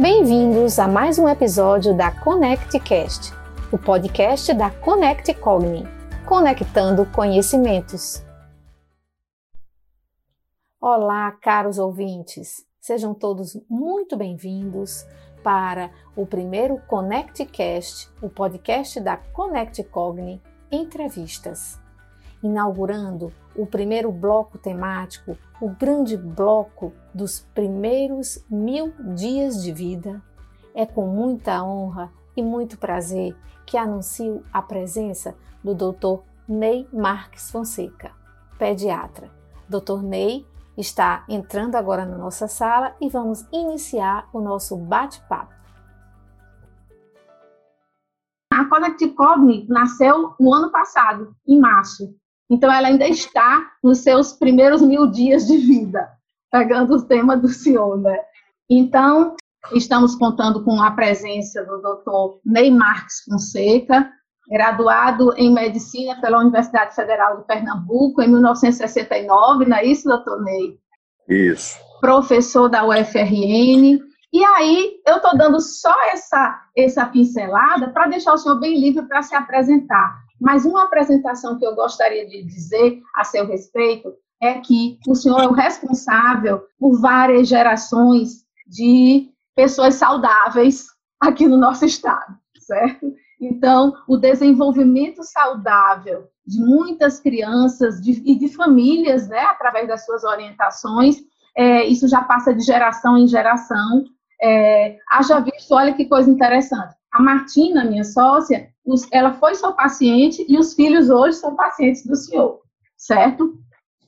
Bem-vindos a mais um episódio da ConnectCast, o podcast da Connect Cogni, conectando conhecimentos. Olá, caros ouvintes, sejam todos muito bem-vindos para o primeiro ConnectCast, o podcast da Connect Cogni Entrevistas. Inaugurando o primeiro bloco temático o grande bloco dos primeiros mil dias de vida, é com muita honra e muito prazer que anuncio a presença do Dr. Ney Marques Fonseca, pediatra. Dr. Ney está entrando agora na nossa sala e vamos iniciar o nosso bate-papo. A Connect Cogni nasceu no ano passado, em março, então, ela ainda está nos seus primeiros mil dias de vida, pegando o tema do senhor, né? Então, estamos contando com a presença do Dr. Ney Marques Fonseca, graduado em Medicina pela Universidade Federal de Pernambuco em 1969, não é isso, doutor Ney? Isso. Professor da UFRN. E aí, eu estou dando só essa, essa pincelada para deixar o senhor bem livre para se apresentar. Mas uma apresentação que eu gostaria de dizer a seu respeito é que o senhor é o responsável por várias gerações de pessoas saudáveis aqui no nosso estado, certo? Então, o desenvolvimento saudável de muitas crianças de, e de famílias, né, através das suas orientações, é, isso já passa de geração em geração. É, haja visto, olha que coisa interessante. A Martina, minha sócia, ela foi sua paciente e os filhos hoje são pacientes do senhor, certo?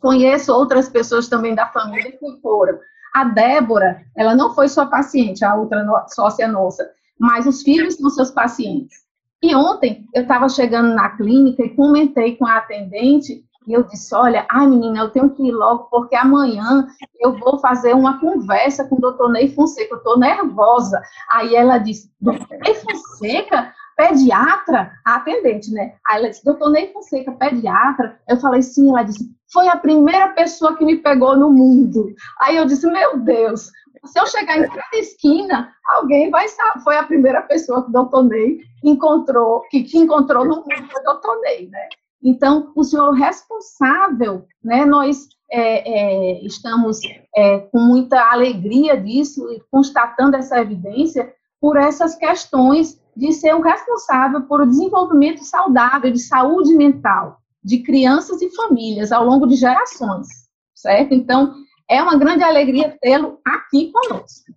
Conheço outras pessoas também da família que foram. A Débora, ela não foi sua paciente, a outra sócia nossa, mas os filhos são seus pacientes. E ontem eu estava chegando na clínica e comentei com a atendente e eu disse: Olha, ai menina, eu tenho que ir logo, porque amanhã eu vou fazer uma conversa com o doutor Ney Fonseca, eu estou nervosa. Aí ela disse: Doutor Ney Fonseca? Pediatra? A atendente, né? Aí ela disse: Doutor Ney Fonseca, pediatra? Eu falei: Sim. Ela disse: Foi a primeira pessoa que me pegou no mundo. Aí eu disse: Meu Deus, se eu chegar em cada esquina, alguém vai saber. Foi a primeira pessoa que o doutor Ney encontrou, que, que encontrou no mundo foi o doutor Ney, né? Então, o senhor responsável, né, nós é, é, estamos é, com muita alegria disso e constatando essa evidência por essas questões de ser o responsável por o desenvolvimento saudável de saúde mental de crianças e famílias ao longo de gerações, certo? Então, é uma grande alegria tê-lo aqui conosco.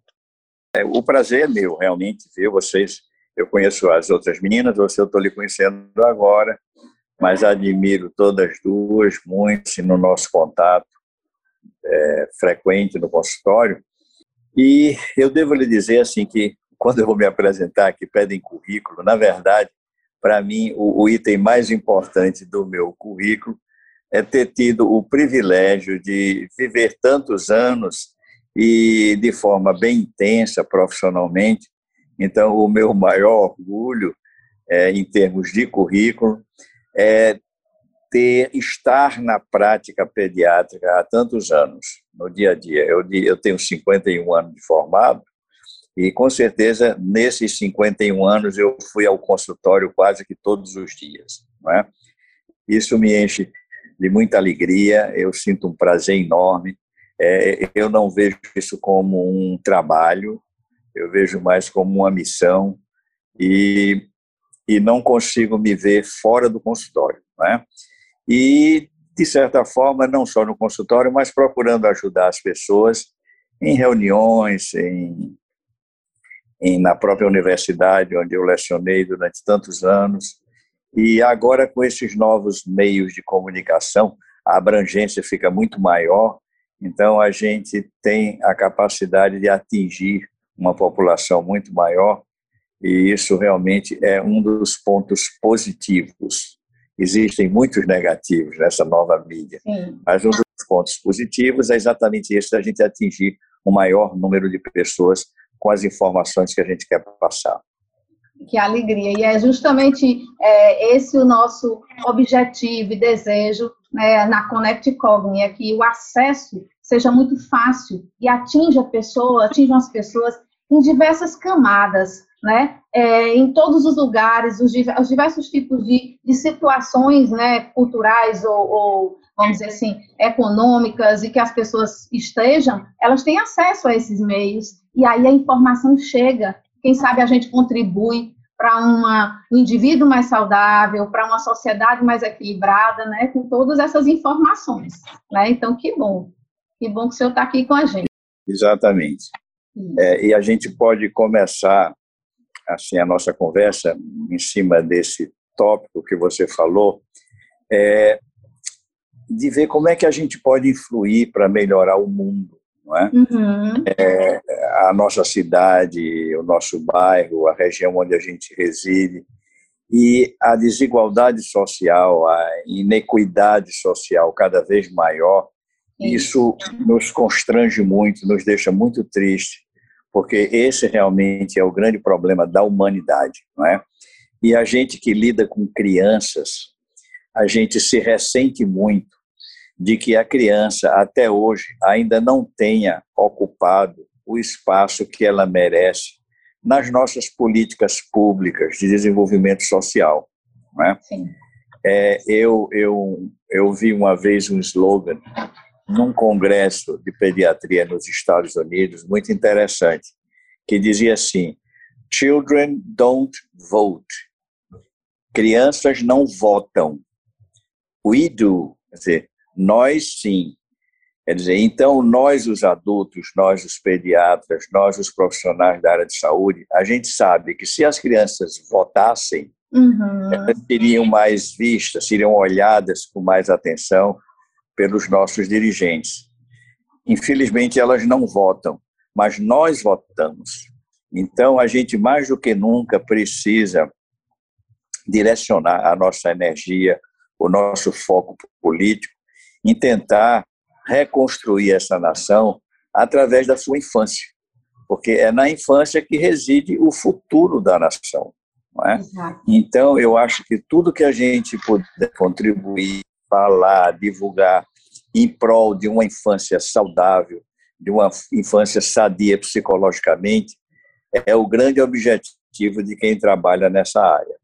É, o prazer é meu, realmente, ver vocês. Eu conheço as outras meninas, você eu estou lhe conhecendo agora, mas admiro todas duas muito no nosso contato é, frequente no consultório. E eu devo lhe dizer assim que quando eu vou me apresentar que pedem currículo, na verdade, para mim o, o item mais importante do meu currículo é ter tido o privilégio de viver tantos anos e de forma bem intensa profissionalmente. Então, o meu maior orgulho é, em termos de currículo é ter estar na prática pediátrica há tantos anos, no dia a dia. Eu, eu tenho 51 anos de formado e, com certeza, nesses 51 anos eu fui ao consultório quase que todos os dias. É? Isso me enche de muita alegria, eu sinto um prazer enorme. É, eu não vejo isso como um trabalho, eu vejo mais como uma missão e e não consigo me ver fora do consultório. Né? E, de certa forma, não só no consultório, mas procurando ajudar as pessoas em reuniões, em, em, na própria universidade, onde eu lecionei durante tantos anos. E agora, com esses novos meios de comunicação, a abrangência fica muito maior, então a gente tem a capacidade de atingir uma população muito maior e isso realmente é um dos pontos positivos. Existem muitos negativos nessa nova mídia, Sim. mas um dos pontos positivos é exatamente esse, a gente atingir o um maior número de pessoas com as informações que a gente quer passar. Que alegria! E é justamente é, esse o nosso objetivo e desejo né, na Connect Cogni, é que o acesso seja muito fácil e atinja a pessoa, atinjam as pessoas em diversas camadas, né? É, em todos os lugares, os, os diversos tipos de, de situações né, culturais ou, ou, vamos dizer assim, econômicas e que as pessoas estejam, elas têm acesso a esses meios e aí a informação chega. Quem sabe a gente contribui para um indivíduo mais saudável, para uma sociedade mais equilibrada, né, com todas essas informações. Né? Então, que bom. Que bom que o senhor está aqui com a gente. Exatamente. É, e a gente pode começar assim a nossa conversa em cima desse tópico que você falou, é, de ver como é que a gente pode influir para melhorar o mundo, não é? Uhum. é? A nossa cidade, o nosso bairro, a região onde a gente reside e a desigualdade social, a inequidade social cada vez maior, isso nos constrange muito, nos deixa muito triste, porque esse realmente é o grande problema da humanidade, não é? E a gente que lida com crianças, a gente se ressente muito de que a criança até hoje ainda não tenha ocupado o espaço que ela merece nas nossas políticas públicas de desenvolvimento social, não é? Sim. É, eu, eu, eu vi uma vez um slogan num congresso de pediatria nos Estados Unidos, muito interessante, que dizia assim: Children don't vote. Crianças não votam. We do. Quer dizer, nós sim. Quer dizer, então nós, os adultos, nós, os pediatras, nós, os profissionais da área de saúde, a gente sabe que se as crianças votassem, uhum. elas seriam mais vistas, seriam olhadas com mais atenção pelos nossos dirigentes. Infelizmente, elas não votam, mas nós votamos. Então, a gente mais do que nunca precisa direcionar a nossa energia, o nosso foco político em tentar reconstruir essa nação através da sua infância, porque é na infância que reside o futuro da nação. É? Então, eu acho que tudo que a gente puder contribuir falar, divulgar em prol de uma infância saudável, de uma infância sadia psicologicamente, é o grande objetivo de quem trabalha nessa área.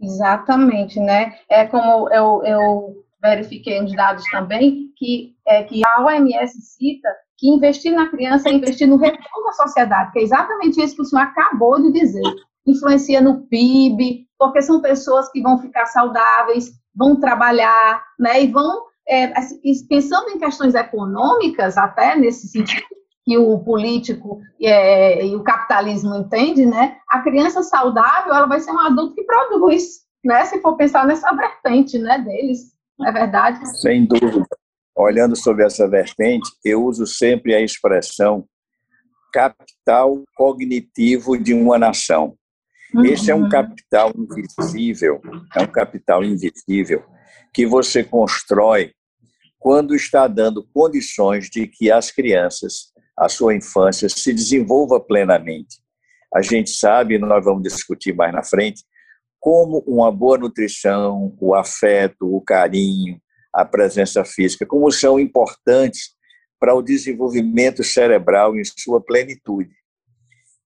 Exatamente, né? É como eu, eu verifiquei uns dados também, que, é, que a OMS cita que investir na criança é investir no retorno da sociedade, que é exatamente isso que o senhor acabou de dizer. Influencia no PIB, porque são pessoas que vão ficar saudáveis, vão trabalhar, né, e vão, é, assim, pensando em questões econômicas, até nesse sentido que o político é, e o capitalismo entende, né, a criança saudável, ela vai ser um adulto que produz, né, se for pensar nessa vertente, né, deles, é verdade? Sem dúvida. Olhando sobre essa vertente, eu uso sempre a expressão capital cognitivo de uma nação. Esse é um uhum. capital invisível, é um capital invisível que você constrói quando está dando condições de que as crianças, a sua infância, se desenvolva plenamente. A gente sabe, nós vamos discutir mais na frente, como uma boa nutrição, o afeto, o carinho, a presença física, como são importantes para o desenvolvimento cerebral em sua plenitude.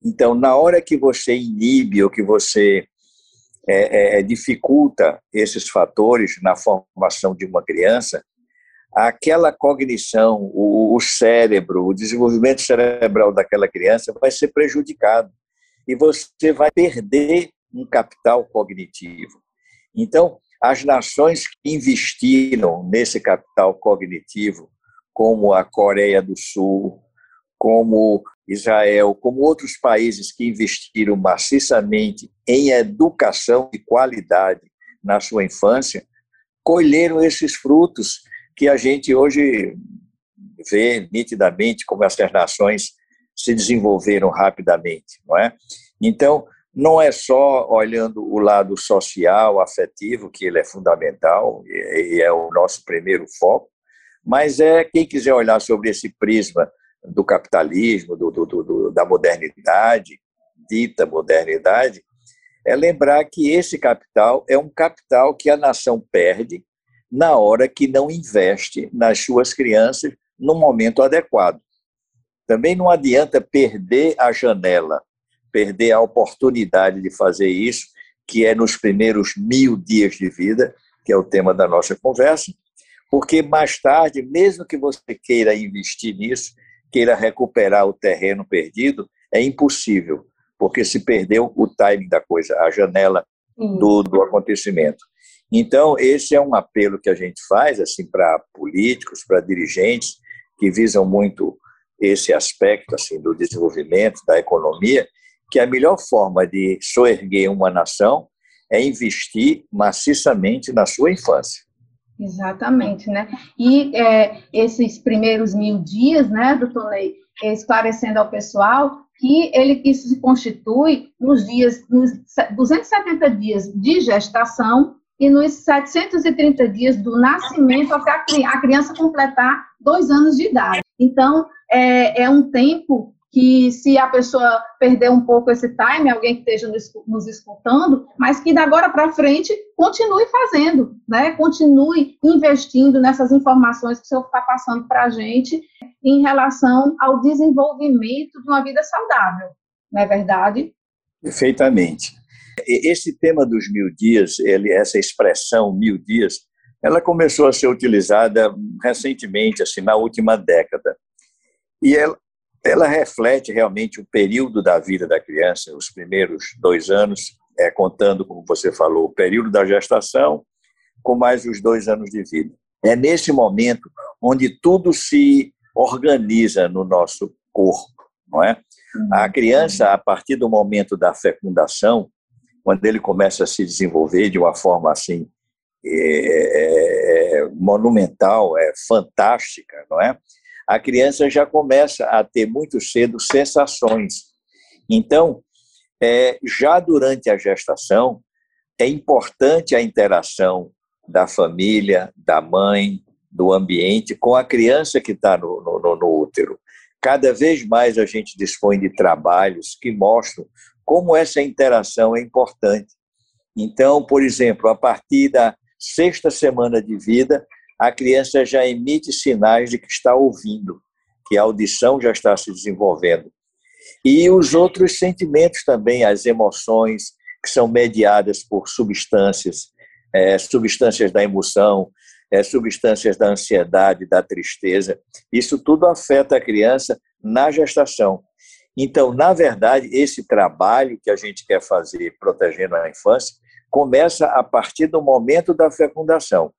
Então, na hora que você inibe ou que você é, é, dificulta esses fatores na formação de uma criança, aquela cognição, o, o, cérebro, o desenvolvimento cerebral daquela criança vai ser prejudicado e você vai perder um capital cognitivo. Então, as nações que investiram nesse capital cognitivo, como a Coreia do Sul, como Israel, como outros países que investiram maciçamente em educação de qualidade na sua infância, colheram esses frutos que a gente hoje vê nitidamente como essas nações se desenvolveram rapidamente, não é? Então, não é só olhando o lado social, afetivo, que ele é fundamental e é o nosso primeiro foco, mas é quem quiser olhar sobre esse prisma do capitalismo, do, do, do, da modernidade, dita modernidade, é lembrar que esse capital é um capital que a nação perde na hora que não investe nas suas crianças no momento adequado. também não adianta perder a janela, perder a oportunidade de fazer isso, que é nos primeiros mil dias de vida, que é o tema da nossa conversa, porque mais tarde, mesmo que você queira investir nisso, queira recuperar o terreno perdido, é impossível, porque se perdeu o timing da coisa, a janela do, do acontecimento. Então, esse é um apelo que a gente faz assim para políticos, para dirigentes que visam muito esse aspecto assim do desenvolvimento da economia, que a melhor forma de soerguer uma nação é investir maciçamente na sua infância. Exatamente, né? E é, esses primeiros mil dias, né, doutor Ney, esclarecendo ao pessoal que ele isso se constitui nos dias, nos 270 dias de gestação e nos 730 dias do nascimento até a criança completar dois anos de idade. Então, é, é um tempo que se a pessoa perder um pouco esse time, alguém que esteja nos escutando, mas que da agora para frente continue fazendo, né? Continue investindo nessas informações que o senhor está passando para a gente em relação ao desenvolvimento de uma vida saudável, não é verdade? Perfeitamente. Esse tema dos mil dias, ele, essa expressão mil dias, ela começou a ser utilizada recentemente, assim, na última década. E ela, ela reflete realmente o período da vida da criança, os primeiros dois anos, é, contando, como você falou, o período da gestação, com mais os dois anos de vida. É nesse momento onde tudo se organiza no nosso corpo, não é? A criança, a partir do momento da fecundação, quando ele começa a se desenvolver de uma forma assim é, é, monumental, é fantástica, não é? A criança já começa a ter muito cedo sensações. Então, é, já durante a gestação, é importante a interação da família, da mãe, do ambiente com a criança que está no, no, no útero. Cada vez mais a gente dispõe de trabalhos que mostram como essa interação é importante. Então, por exemplo, a partir da sexta semana de vida, a criança já emite sinais de que está ouvindo, que a audição já está se desenvolvendo. E os outros sentimentos também, as emoções, que são mediadas por substâncias, é, substâncias da emoção, é, substâncias da ansiedade, da tristeza. Isso tudo afeta a criança na gestação. Então, na verdade, esse trabalho que a gente quer fazer protegendo a infância começa a partir do momento da fecundação.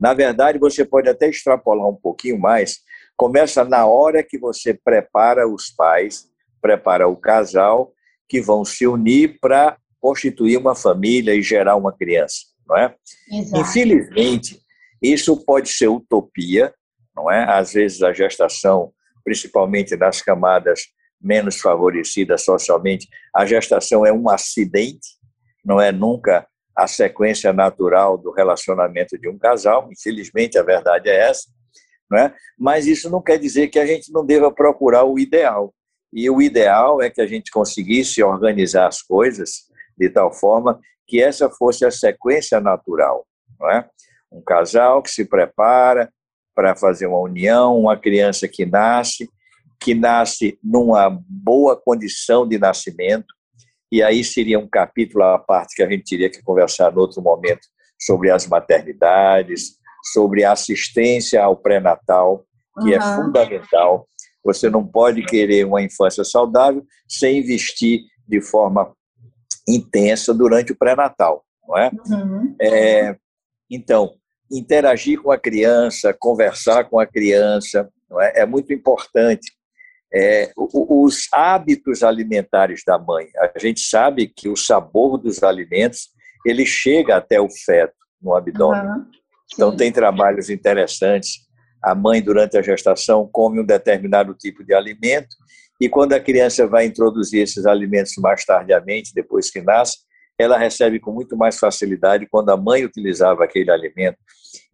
Na verdade, você pode até extrapolar um pouquinho mais. Começa na hora que você prepara os pais, prepara o casal que vão se unir para constituir uma família e gerar uma criança, não é? Exato. Infelizmente, isso pode ser utopia, não é? Às vezes a gestação, principalmente nas camadas menos favorecidas socialmente, a gestação é um acidente, não é nunca a sequência natural do relacionamento de um casal. Infelizmente, a verdade é essa. Não é? Mas isso não quer dizer que a gente não deva procurar o ideal. E o ideal é que a gente conseguisse organizar as coisas de tal forma que essa fosse a sequência natural. Não é? Um casal que se prepara para fazer uma união, uma criança que nasce, que nasce numa boa condição de nascimento, e aí seria um capítulo à parte que a gente teria que conversar em outro momento sobre as maternidades, sobre a assistência ao pré-natal, que uhum. é fundamental. Você não pode querer uma infância saudável sem investir de forma intensa durante o pré-natal, não é? Uhum. é? Então, interagir com a criança, conversar com a criança, é? é muito importante é, os hábitos alimentares da mãe. A gente sabe que o sabor dos alimentos ele chega até o feto no abdômen. Uhum. Então tem trabalhos interessantes. A mãe durante a gestação come um determinado tipo de alimento e quando a criança vai introduzir esses alimentos mais tardiamente, depois que nasce, ela recebe com muito mais facilidade quando a mãe utilizava aquele alimento.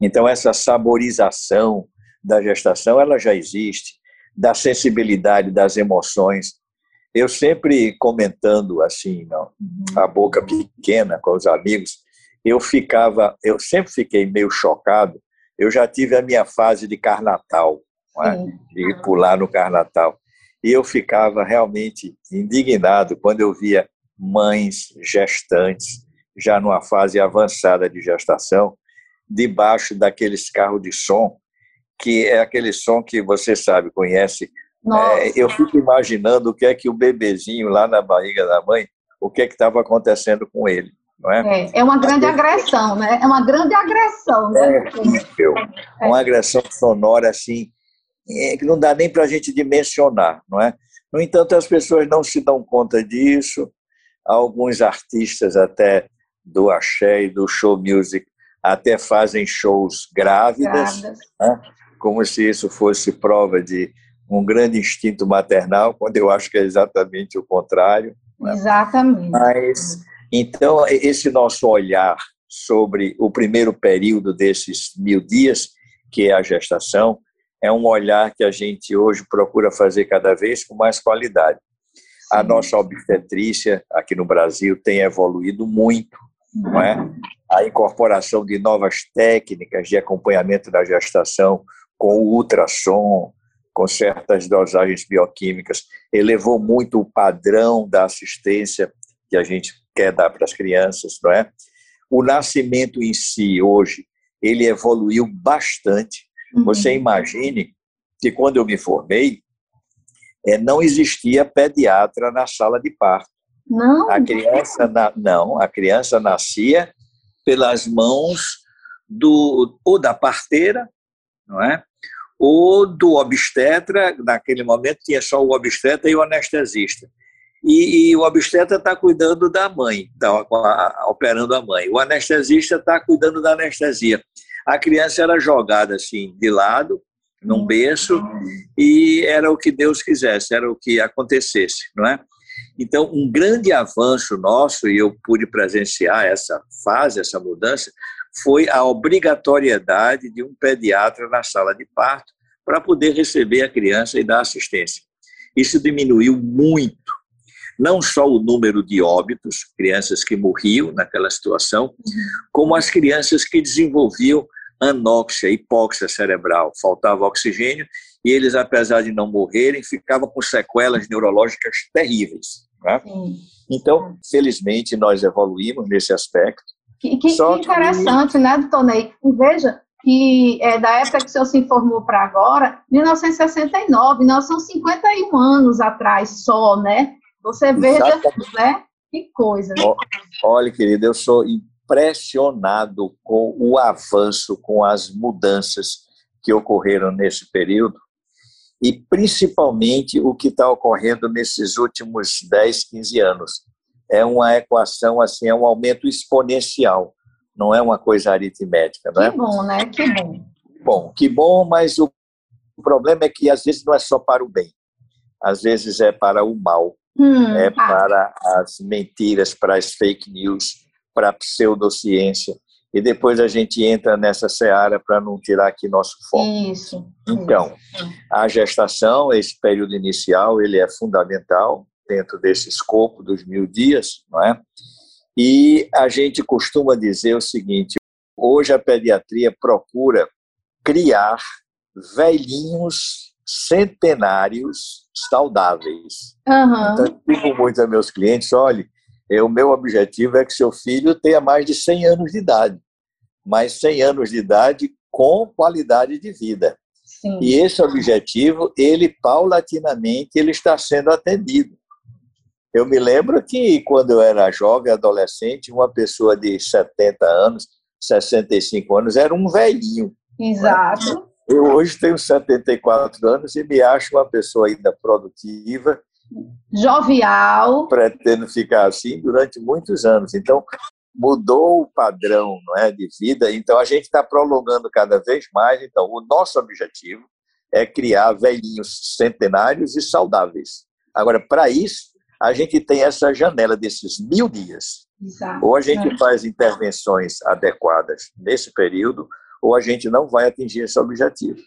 Então essa saborização da gestação ela já existe da sensibilidade das emoções. Eu sempre comentando assim, não, a boca pequena com os amigos, eu ficava, eu sempre fiquei meio chocado. Eu já tive a minha fase de carnatal, é? de pular no carnatal. E eu ficava realmente indignado quando eu via mães gestantes, já numa fase avançada de gestação, debaixo daqueles carros de som, que é aquele som que você sabe, conhece. É, eu fico imaginando o que é que o bebezinho lá na barriga da mãe, o que é que estava acontecendo com ele. Não é? É, é uma grande agressão, né? É uma grande agressão. Né? É. Uma agressão sonora assim, é, que não dá nem para a gente dimensionar, não é? No entanto, as pessoas não se dão conta disso. Alguns artistas até do axé e do show music até fazem shows grávidas, grávidas. Né? Como se isso fosse prova de um grande instinto maternal, quando eu acho que é exatamente o contrário. Né? Exatamente. Mas, então, esse nosso olhar sobre o primeiro período desses mil dias, que é a gestação, é um olhar que a gente hoje procura fazer cada vez com mais qualidade. A nossa obstetrícia aqui no Brasil tem evoluído muito, não é? A incorporação de novas técnicas de acompanhamento da gestação com o ultrassom, com certas dosagens bioquímicas, elevou muito o padrão da assistência que a gente quer dar para as crianças, não é? O nascimento em si hoje, ele evoluiu bastante. Uhum. Você imagine que quando eu me formei, é, não existia pediatra na sala de parto. Não. A criança na, não, a criança nascia pelas mãos do ou da parteira, não é? Ou do obstetra, naquele momento tinha só o obstetra e o anestesista. E, e o obstetra está cuidando da mãe, está operando a mãe. O anestesista está cuidando da anestesia. A criança era jogada assim de lado, num berço, e era o que Deus quisesse, era o que acontecesse, não é? Então, um grande avanço nosso, e eu pude presenciar essa fase, essa mudança, foi a obrigatoriedade de um pediatra na sala de parto para poder receber a criança e dar assistência. Isso diminuiu muito, não só o número de óbitos, crianças que morriam naquela situação, como as crianças que desenvolviam anóxia, hipóxia cerebral, faltava oxigênio, e eles, apesar de não morrerem, ficavam com sequelas neurológicas terríveis. Né? Então, felizmente, nós evoluímos nesse aspecto. Que, que, que interessante, que... né, Tonei? E veja que é, da época que o senhor se informou para agora, 1969, nós são 51 anos atrás só, né? Você veja, Exatamente. né? Que coisa. Olha, querida, eu sou impressionado com o avanço, com as mudanças que ocorreram nesse período e principalmente o que está ocorrendo nesses últimos 10, 15 anos. É uma equação, assim, é um aumento exponencial, não é uma coisa aritmética. Não é? Que bom, né? Que bom. Bom, que bom, mas o problema é que às vezes não é só para o bem, às vezes é para o mal, hum, é ah. para as mentiras, para as fake news, para a pseudociência. E depois a gente entra nessa seara para não tirar aqui nosso foco. Isso. Então, isso. a gestação, esse período inicial, ele é fundamental dentro desse escopo dos mil dias, não é? E a gente costuma dizer o seguinte: hoje a pediatria procura criar velhinhos centenários saudáveis. Uhum. Então, eu digo muito a meus clientes: olhe, é, o meu objetivo é que seu filho tenha mais de 100 anos de idade, mais 100 anos de idade com qualidade de vida. Sim. E esse objetivo, ele paulatinamente, ele está sendo atendido. Eu me lembro que quando eu era jovem, adolescente, uma pessoa de 70 anos, 65 anos, era um velhinho. Exato. Né? Eu hoje tenho 74 anos e me acho uma pessoa ainda produtiva jovial. Pretendo ficar assim durante muitos anos. Então, mudou o padrão não é, de vida, então a gente está prolongando cada vez mais. Então, o nosso objetivo é criar velhinhos centenários e saudáveis. Agora, para isso, a gente tem essa janela desses mil dias. Exato. Ou a gente é. faz intervenções adequadas nesse período, ou a gente não vai atingir esse objetivo.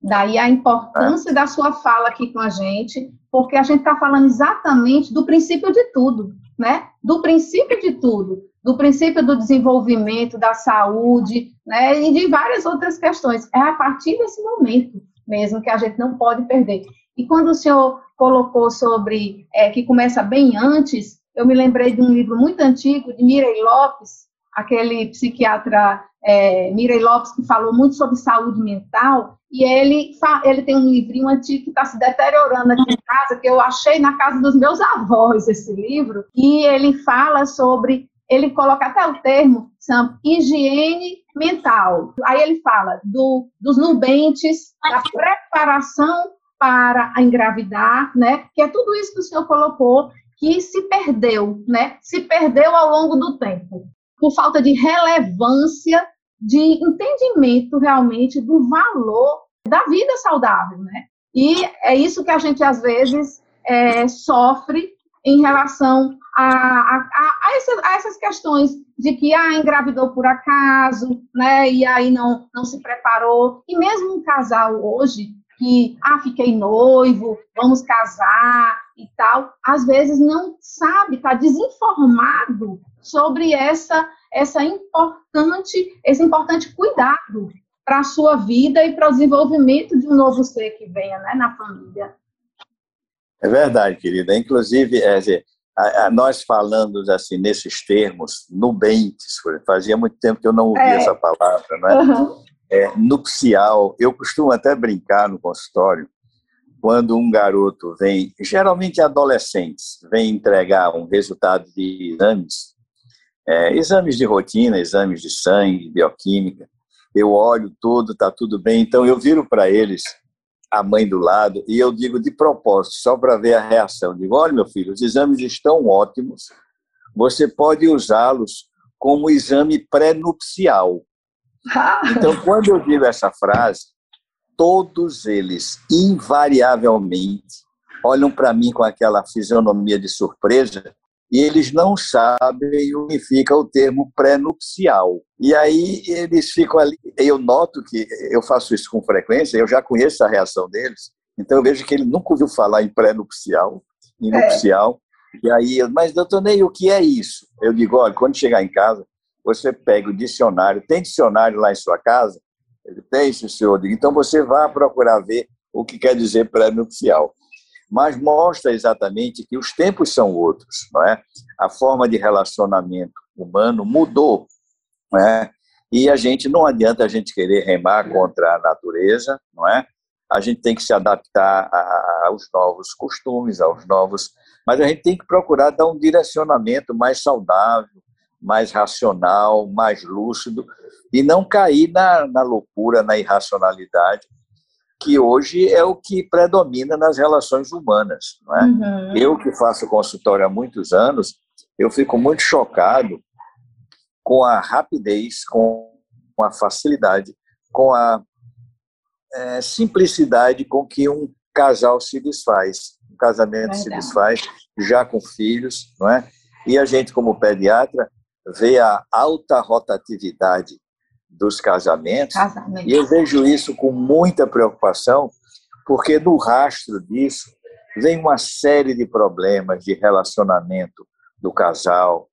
Daí a importância é. da sua fala aqui com a gente, porque a gente está falando exatamente do princípio de tudo, né? Do princípio de tudo, do princípio do desenvolvimento, da saúde, né? E de várias outras questões. É a partir desse momento, mesmo, que a gente não pode perder. E quando o senhor colocou sobre é, que começa bem antes, eu me lembrei de um livro muito antigo de Mirei Lopes, aquele psiquiatra é, Mirei Lopes que falou muito sobre saúde mental, e ele, ele tem um livrinho antigo que está se deteriorando aqui em casa, que eu achei na casa dos meus avós esse livro, e ele fala sobre, ele coloca até o termo, Sam, higiene mental. Aí ele fala do, dos nubentes, da preparação para engravidar, né? Que é tudo isso que o senhor colocou, que se perdeu, né? Se perdeu ao longo do tempo, por falta de relevância, de entendimento realmente do valor da vida saudável, né? E é isso que a gente às vezes é, sofre em relação a, a, a, essas, a, essas, questões de que ah, engravidou por acaso, né? E aí não, não se preparou. E mesmo um casal hoje que ah, fiquei noivo, vamos casar e tal, às vezes não sabe, está desinformado sobre essa essa importante esse importante cuidado para a sua vida e para o desenvolvimento de um novo ser que venha, né, na família. É verdade, querida. Inclusive, é, a, a, nós falando assim nesses termos, nubentes, fazia muito tempo que eu não ouvia é. essa palavra, né? Uhum é, nupcial. Eu costumo até brincar no consultório quando um garoto vem, geralmente adolescentes, vem entregar um resultado de exames, é, exames de rotina, exames de sangue, bioquímica. Eu olho tudo, está tudo bem. Então eu viro para eles, a mãe do lado, e eu digo de propósito, só para ver a reação. Digo: olha, meu filho, os exames estão ótimos. Você pode usá-los como exame pré-nupcial. Então, quando eu digo essa frase, todos eles, invariavelmente, olham para mim com aquela fisionomia de surpresa e eles não sabem o que fica o termo pré-nupcial. E aí eles ficam ali. Eu noto que eu faço isso com frequência, eu já conheço a reação deles, então eu vejo que ele nunca ouviu falar em pré-nupcial, em é. nupcial. E aí, mas doutor Ney, o que é isso? Eu digo, olha, quando chegar em casa, você pega o dicionário, tem dicionário lá em sua casa? Ele tem, senhor. Então você vai procurar ver o que quer dizer pré-nupcial. Mas mostra exatamente que os tempos são outros, não é? A forma de relacionamento humano mudou, não é? E a gente não adianta a gente querer remar contra a natureza, não é? A gente tem que se adaptar aos novos costumes, aos novos, mas a gente tem que procurar dar um direcionamento mais saudável, mais racional, mais lúcido, e não cair na, na loucura, na irracionalidade, que hoje é o que predomina nas relações humanas. Não é? Uhum. Eu, que faço consultório há muitos anos, eu fico muito chocado com a rapidez, com a facilidade, com a é, simplicidade com que um casal se desfaz, um casamento Verdade. se desfaz, já com filhos, não é? E a gente, como pediatra, vê a alta rotatividade dos casamentos, Casamento. e eu vejo isso com muita preocupação, porque no rastro disso vem uma série de problemas de relacionamento do casal,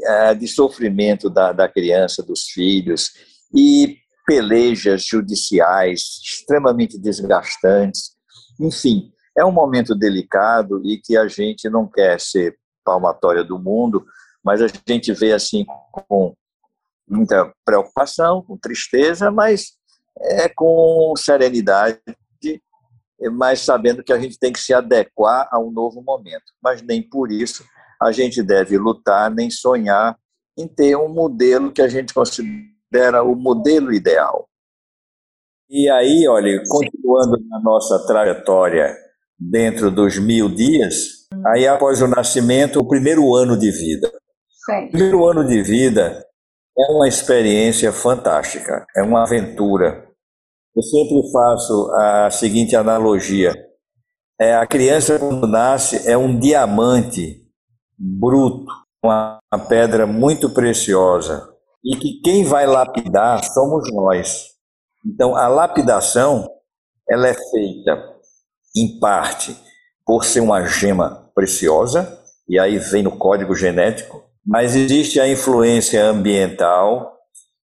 é, de sofrimento da, da criança, dos filhos, e pelejas judiciais extremamente desgastantes. Enfim, é um momento delicado e que a gente não quer ser palmatória do mundo, mas a gente vê assim com muita preocupação, com tristeza, mas é com serenidade, mas sabendo que a gente tem que se adequar a um novo momento. Mas nem por isso a gente deve lutar nem sonhar em ter um modelo que a gente considera o modelo ideal. E aí, olha, continuando na nossa trajetória dentro dos mil dias, aí após o nascimento, o primeiro ano de vida. O primeiro ano de vida é uma experiência fantástica, é uma aventura. Eu sempre faço a seguinte analogia: é, a criança, quando nasce, é um diamante bruto, uma, uma pedra muito preciosa, e que quem vai lapidar somos nós. Então, a lapidação ela é feita, em parte, por ser uma gema preciosa, e aí vem no código genético, mas existe a influência ambiental,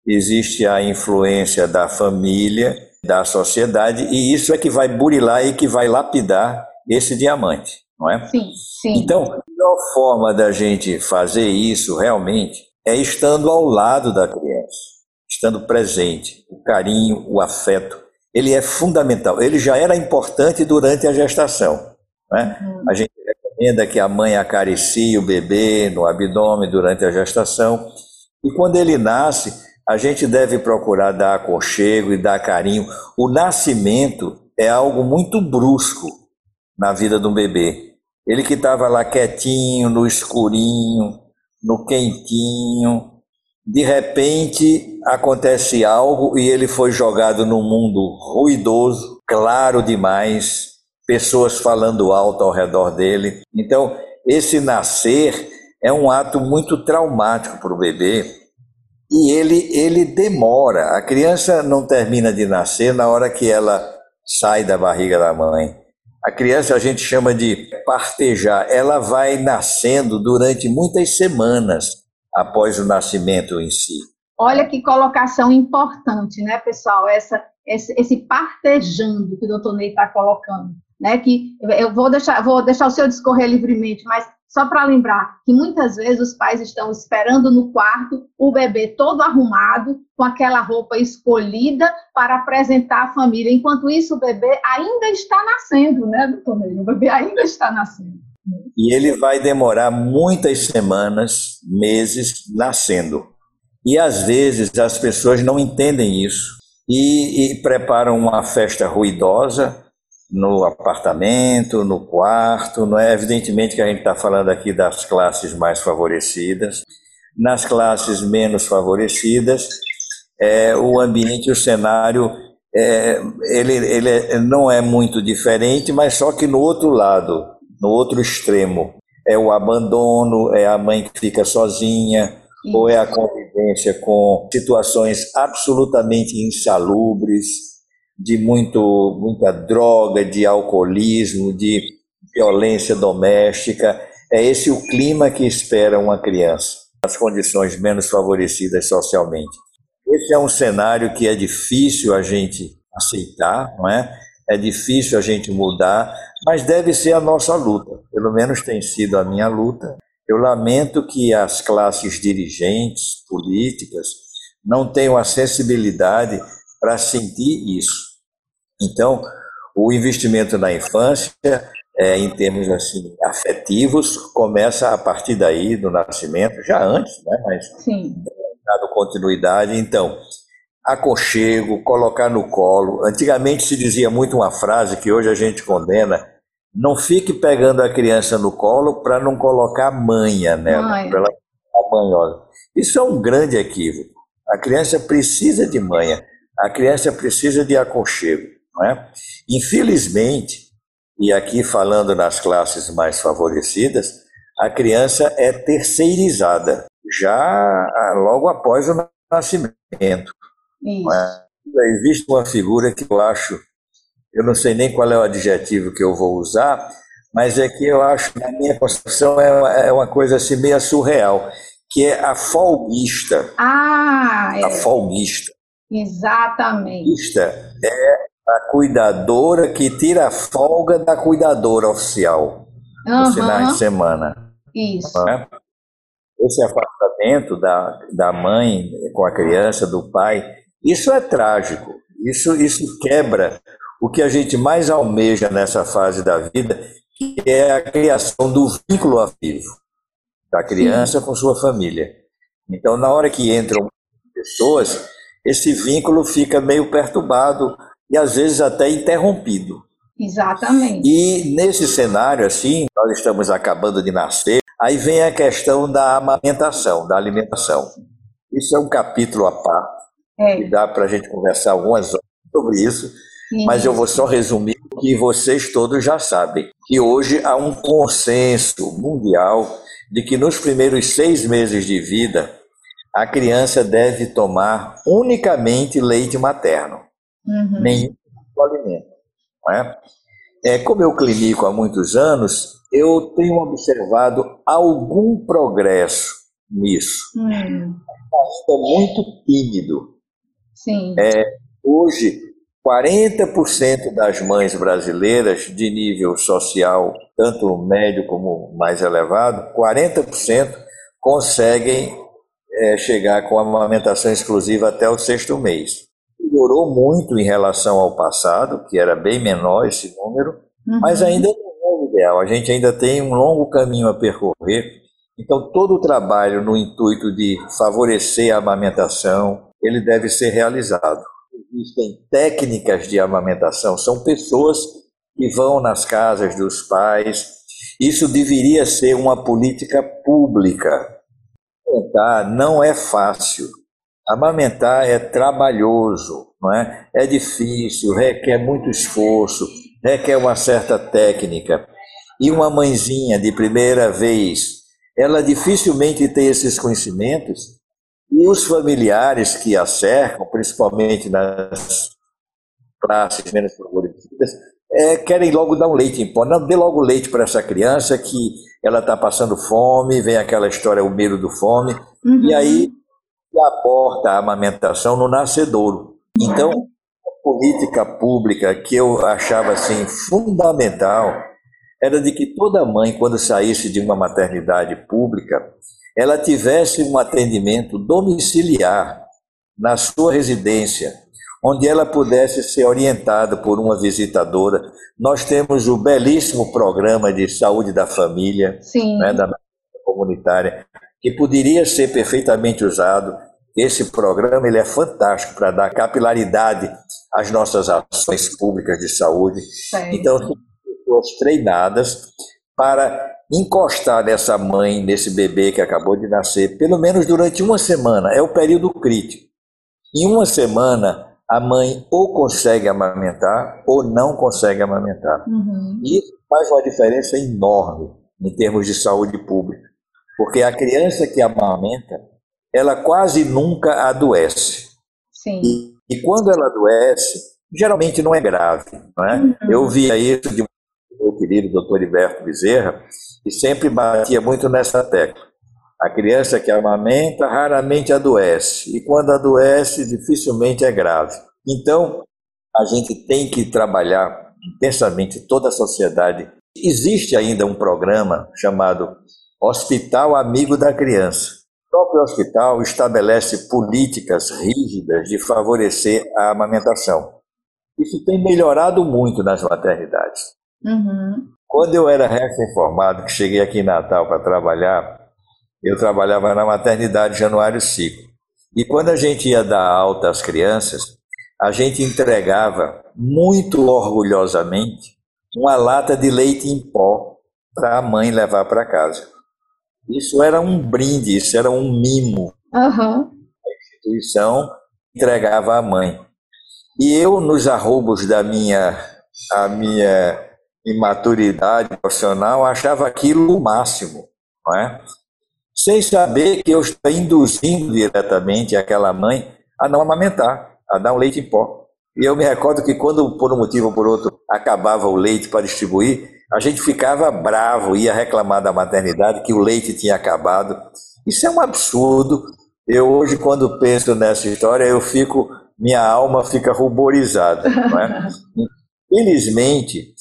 existe a influência da família da sociedade, e isso é que vai burilar e que vai lapidar esse diamante, não é? Sim, sim. Então, a melhor forma da gente fazer isso realmente é estando ao lado da criança, estando presente, o carinho, o afeto, ele é fundamental. Ele já era importante durante a gestação. Né? Uhum. A gente que a mãe acaricie o bebê no abdômen durante a gestação. E quando ele nasce, a gente deve procurar dar aconchego e dar carinho. O nascimento é algo muito brusco na vida um bebê. Ele que estava lá quietinho, no escurinho, no quentinho, de repente acontece algo e ele foi jogado num mundo ruidoso, claro demais, pessoas falando alto ao redor dele. Então, esse nascer é um ato muito traumático para o bebê e ele, ele demora. A criança não termina de nascer na hora que ela sai da barriga da mãe. A criança a gente chama de partejar, ela vai nascendo durante muitas semanas após o nascimento em si. Olha que colocação importante, né, pessoal? Essa, esse, esse partejando que o doutor Ney está colocando. Né, que eu vou deixar, vou deixar o seu discorrer livremente, mas só para lembrar que muitas vezes os pais estão esperando no quarto o bebê todo arrumado, com aquela roupa escolhida para apresentar à família. Enquanto isso, o bebê ainda está nascendo, né, doutor Ney? O bebê ainda está nascendo. E ele vai demorar muitas semanas, meses nascendo. E às vezes as pessoas não entendem isso e, e preparam uma festa ruidosa no apartamento, no quarto. Não é evidentemente que a gente está falando aqui das classes mais favorecidas. Nas classes menos favorecidas, é, o ambiente, o cenário, é, ele, ele não é muito diferente, mas só que no outro lado no outro extremo. É o abandono, é a mãe que fica sozinha, ou é a convivência com situações absolutamente insalubres, de muito, muita droga, de alcoolismo, de violência doméstica. É esse o clima que espera uma criança, as condições menos favorecidas socialmente. Esse é um cenário que é difícil a gente aceitar, não é? É difícil a gente mudar, mas deve ser a nossa luta. Pelo menos tem sido a minha luta. Eu lamento que as classes dirigentes, políticas, não tenham a sensibilidade para sentir isso. Então, o investimento na infância, é, em termos assim afetivos, começa a partir daí do nascimento, já antes, né? Mas Sim. dado continuidade. Então, aconchego, colocar no colo. Antigamente se dizia muito uma frase que hoje a gente condena: não fique pegando a criança no colo para não colocar manha nela, para ela ficar manhosa. Isso é um grande equívoco. A criança precisa de manha, a criança precisa de aconchego. Não é? Infelizmente, e aqui falando nas classes mais favorecidas, a criança é terceirizada já ah, logo após o nascimento. É? Existe uma figura que eu acho, eu não sei nem qual é o adjetivo que eu vou usar, mas é que eu acho, na minha concepção, é uma, é uma coisa assim meio surreal, que é a folguista. Ah, é. A folguista. Exatamente. Folguista é a cuidadora que tira a folga da cuidadora oficial uhum. no final de semana. Isso. É? Esse afastamento da, da mãe com a criança, do pai, isso é trágico, isso, isso quebra o que a gente mais almeja nessa fase da vida, que é a criação do vínculo afetivo da criança Sim. com sua família. Então, na hora que entram pessoas, esse vínculo fica meio perturbado e às vezes até interrompido. Exatamente. E nesse cenário, assim, nós estamos acabando de nascer, aí vem a questão da amamentação, da alimentação. Isso é um capítulo à parte é. E dá para a gente conversar algumas horas sobre isso, Sim. mas eu vou só resumir o que vocês todos já sabem, que hoje há um consenso mundial de que nos primeiros seis meses de vida a criança deve tomar unicamente leite materno, uhum. nenhum alimento. Não é? É, como eu clinico há muitos anos, eu tenho observado algum progresso nisso. Hum. Ainda muito tímido. Sim. É, hoje, 40% das mães brasileiras de nível social, tanto médio como mais elevado, 40% conseguem é, chegar com a amamentação exclusiva até o sexto mês. Melhorou muito em relação ao passado, que era bem menor esse número, uhum. mas ainda não é o ideal. A gente ainda tem um longo caminho a percorrer. Então, todo o trabalho no intuito de favorecer a amamentação, ele deve ser realizado existem técnicas de amamentação, são pessoas que vão nas casas dos pais. Isso deveria ser uma política pública. Amamentar não é fácil. Amamentar é trabalhoso, não é? É difícil, requer muito esforço, requer uma certa técnica. E uma mãezinha de primeira vez, ela dificilmente tem esses conhecimentos e os familiares que a cercam, principalmente nas classes menos favorecidas, é, querem logo dar um leite em pó. Não, dê logo leite para essa criança que ela está passando fome, vem aquela história, o medo do fome, uhum. e aí aporta a amamentação no nascedouro. Então, a política pública que eu achava assim fundamental era de que toda mãe, quando saísse de uma maternidade pública, ela tivesse um atendimento domiciliar na sua residência, onde ela pudesse ser orientada por uma visitadora. Nós temos o belíssimo programa de saúde da família, né, da comunitária, que poderia ser perfeitamente usado. Esse programa ele é fantástico para dar capilaridade às nossas ações públicas de saúde. Sim. Então, pessoas treinadas para encostar nessa mãe, nesse bebê que acabou de nascer, pelo menos durante uma semana, é o período crítico. Em uma semana, a mãe ou consegue amamentar ou não consegue amamentar. Uhum. E isso faz uma diferença enorme em termos de saúde pública, porque a criança que amamenta, ela quase nunca adoece. Sim. E, e quando ela adoece, geralmente não é grave. Não é? Uhum. Eu via isso de meu querido doutor Iberto Bezerra, e sempre batia muito nessa tecla. A criança que amamenta raramente adoece, e quando adoece, dificilmente é grave. Então, a gente tem que trabalhar intensamente toda a sociedade. Existe ainda um programa chamado Hospital Amigo da Criança. O próprio hospital estabelece políticas rígidas de favorecer a amamentação. Isso tem melhorado muito nas maternidades. Uhum. Quando eu era recém-formado, que cheguei aqui em Natal para trabalhar, eu trabalhava na maternidade Januário Cico. E quando a gente ia dar alta às crianças, a gente entregava muito orgulhosamente uma lata de leite em pó para a mãe levar para casa. Isso era um brinde, isso era um mimo. Uhum. A instituição entregava à mãe. E eu, nos arrobos da minha, a minha imaturidade profissional, achava aquilo o máximo, não é? Sem saber que eu estou induzindo diretamente aquela mãe a não amamentar, a dar um leite em pó. E eu me recordo que quando, por um motivo ou por outro, acabava o leite para distribuir, a gente ficava bravo, ia reclamar da maternidade que o leite tinha acabado. Isso é um absurdo. Eu hoje, quando penso nessa história, eu fico, minha alma fica ruborizada. Não é? Infelizmente,